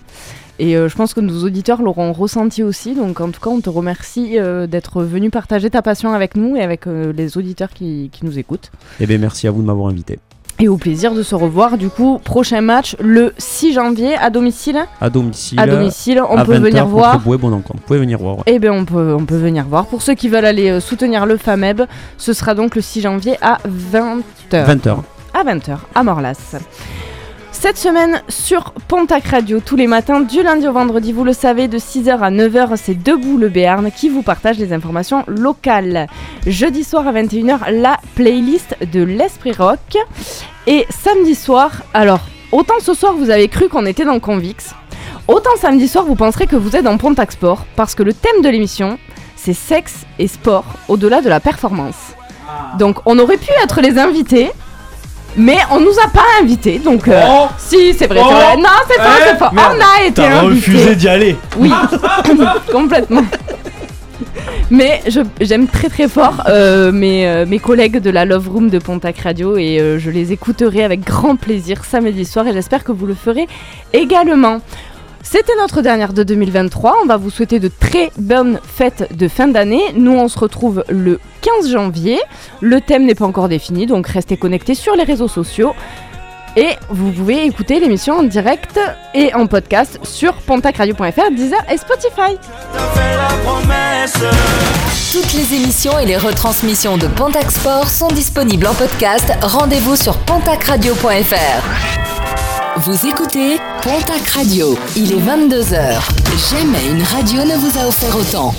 Et euh, je pense que nos auditeurs l'auront ressenti aussi. Donc en tout cas, on te remercie euh, d'être venu partager ta passion avec nous et avec euh, les auditeurs qui, qui nous écoutent. Et bien merci à vous de m'avoir invité. Et au plaisir de se revoir. Du coup, prochain match le 6 janvier à domicile. À domicile. À domicile, on à peut 20 venir voir. Boué, bon encontre. Vous pouvez venir voir. ouais. Eh bien, on peut, on peut venir voir. Pour ceux qui veulent aller soutenir le FAMEB, ce sera donc le 6 janvier à 20h. 20 heures. À 20h, à Morlas. Cette semaine sur Pontac Radio, tous les matins, du lundi au vendredi, vous le savez, de 6h à 9h, c'est Debout le Béarn qui vous partage les informations locales. Jeudi soir à 21h, la playlist de l'Esprit Rock. Et samedi soir, alors, autant ce soir vous avez cru qu'on était dans Convix, autant samedi soir vous penserez que vous êtes dans Pontac Sport, parce que le thème de l'émission, c'est c'est sexe et sport au-delà de la performance. Donc on aurait pu être les invités, mais on nous a pas invités. Donc euh, Oh. si c'est vrai, Oh. c'est vrai. Non, c'est pas, Eh, c'est pas. merde. On a été T'as invités. refusé d'y aller. Oui, complètement. Mais je- j'aime très très fort euh, mes, euh, mes collègues de la Love Room de Pontac Radio et euh, je les écouterai avec grand plaisir samedi soir et j'espère que vous le ferez également. C'était notre dernière de 2023. On va vous souhaiter de très bonnes fêtes de fin d'année. Nous, on se retrouve le 15 janvier. Le thème n'est pas encore défini, donc restez connectés sur les réseaux sociaux. Et vous pouvez écouter l'émission en direct et en podcast sur pontacradio.fr, Deezer et Spotify. Toutes les émissions et les retransmissions de Pontac Sport sont disponibles en podcast. Rendez-vous sur pontacradio.fr. Vous écoutez Pontac Radio. Il est 22h. Jamais une radio ne vous a offert autant.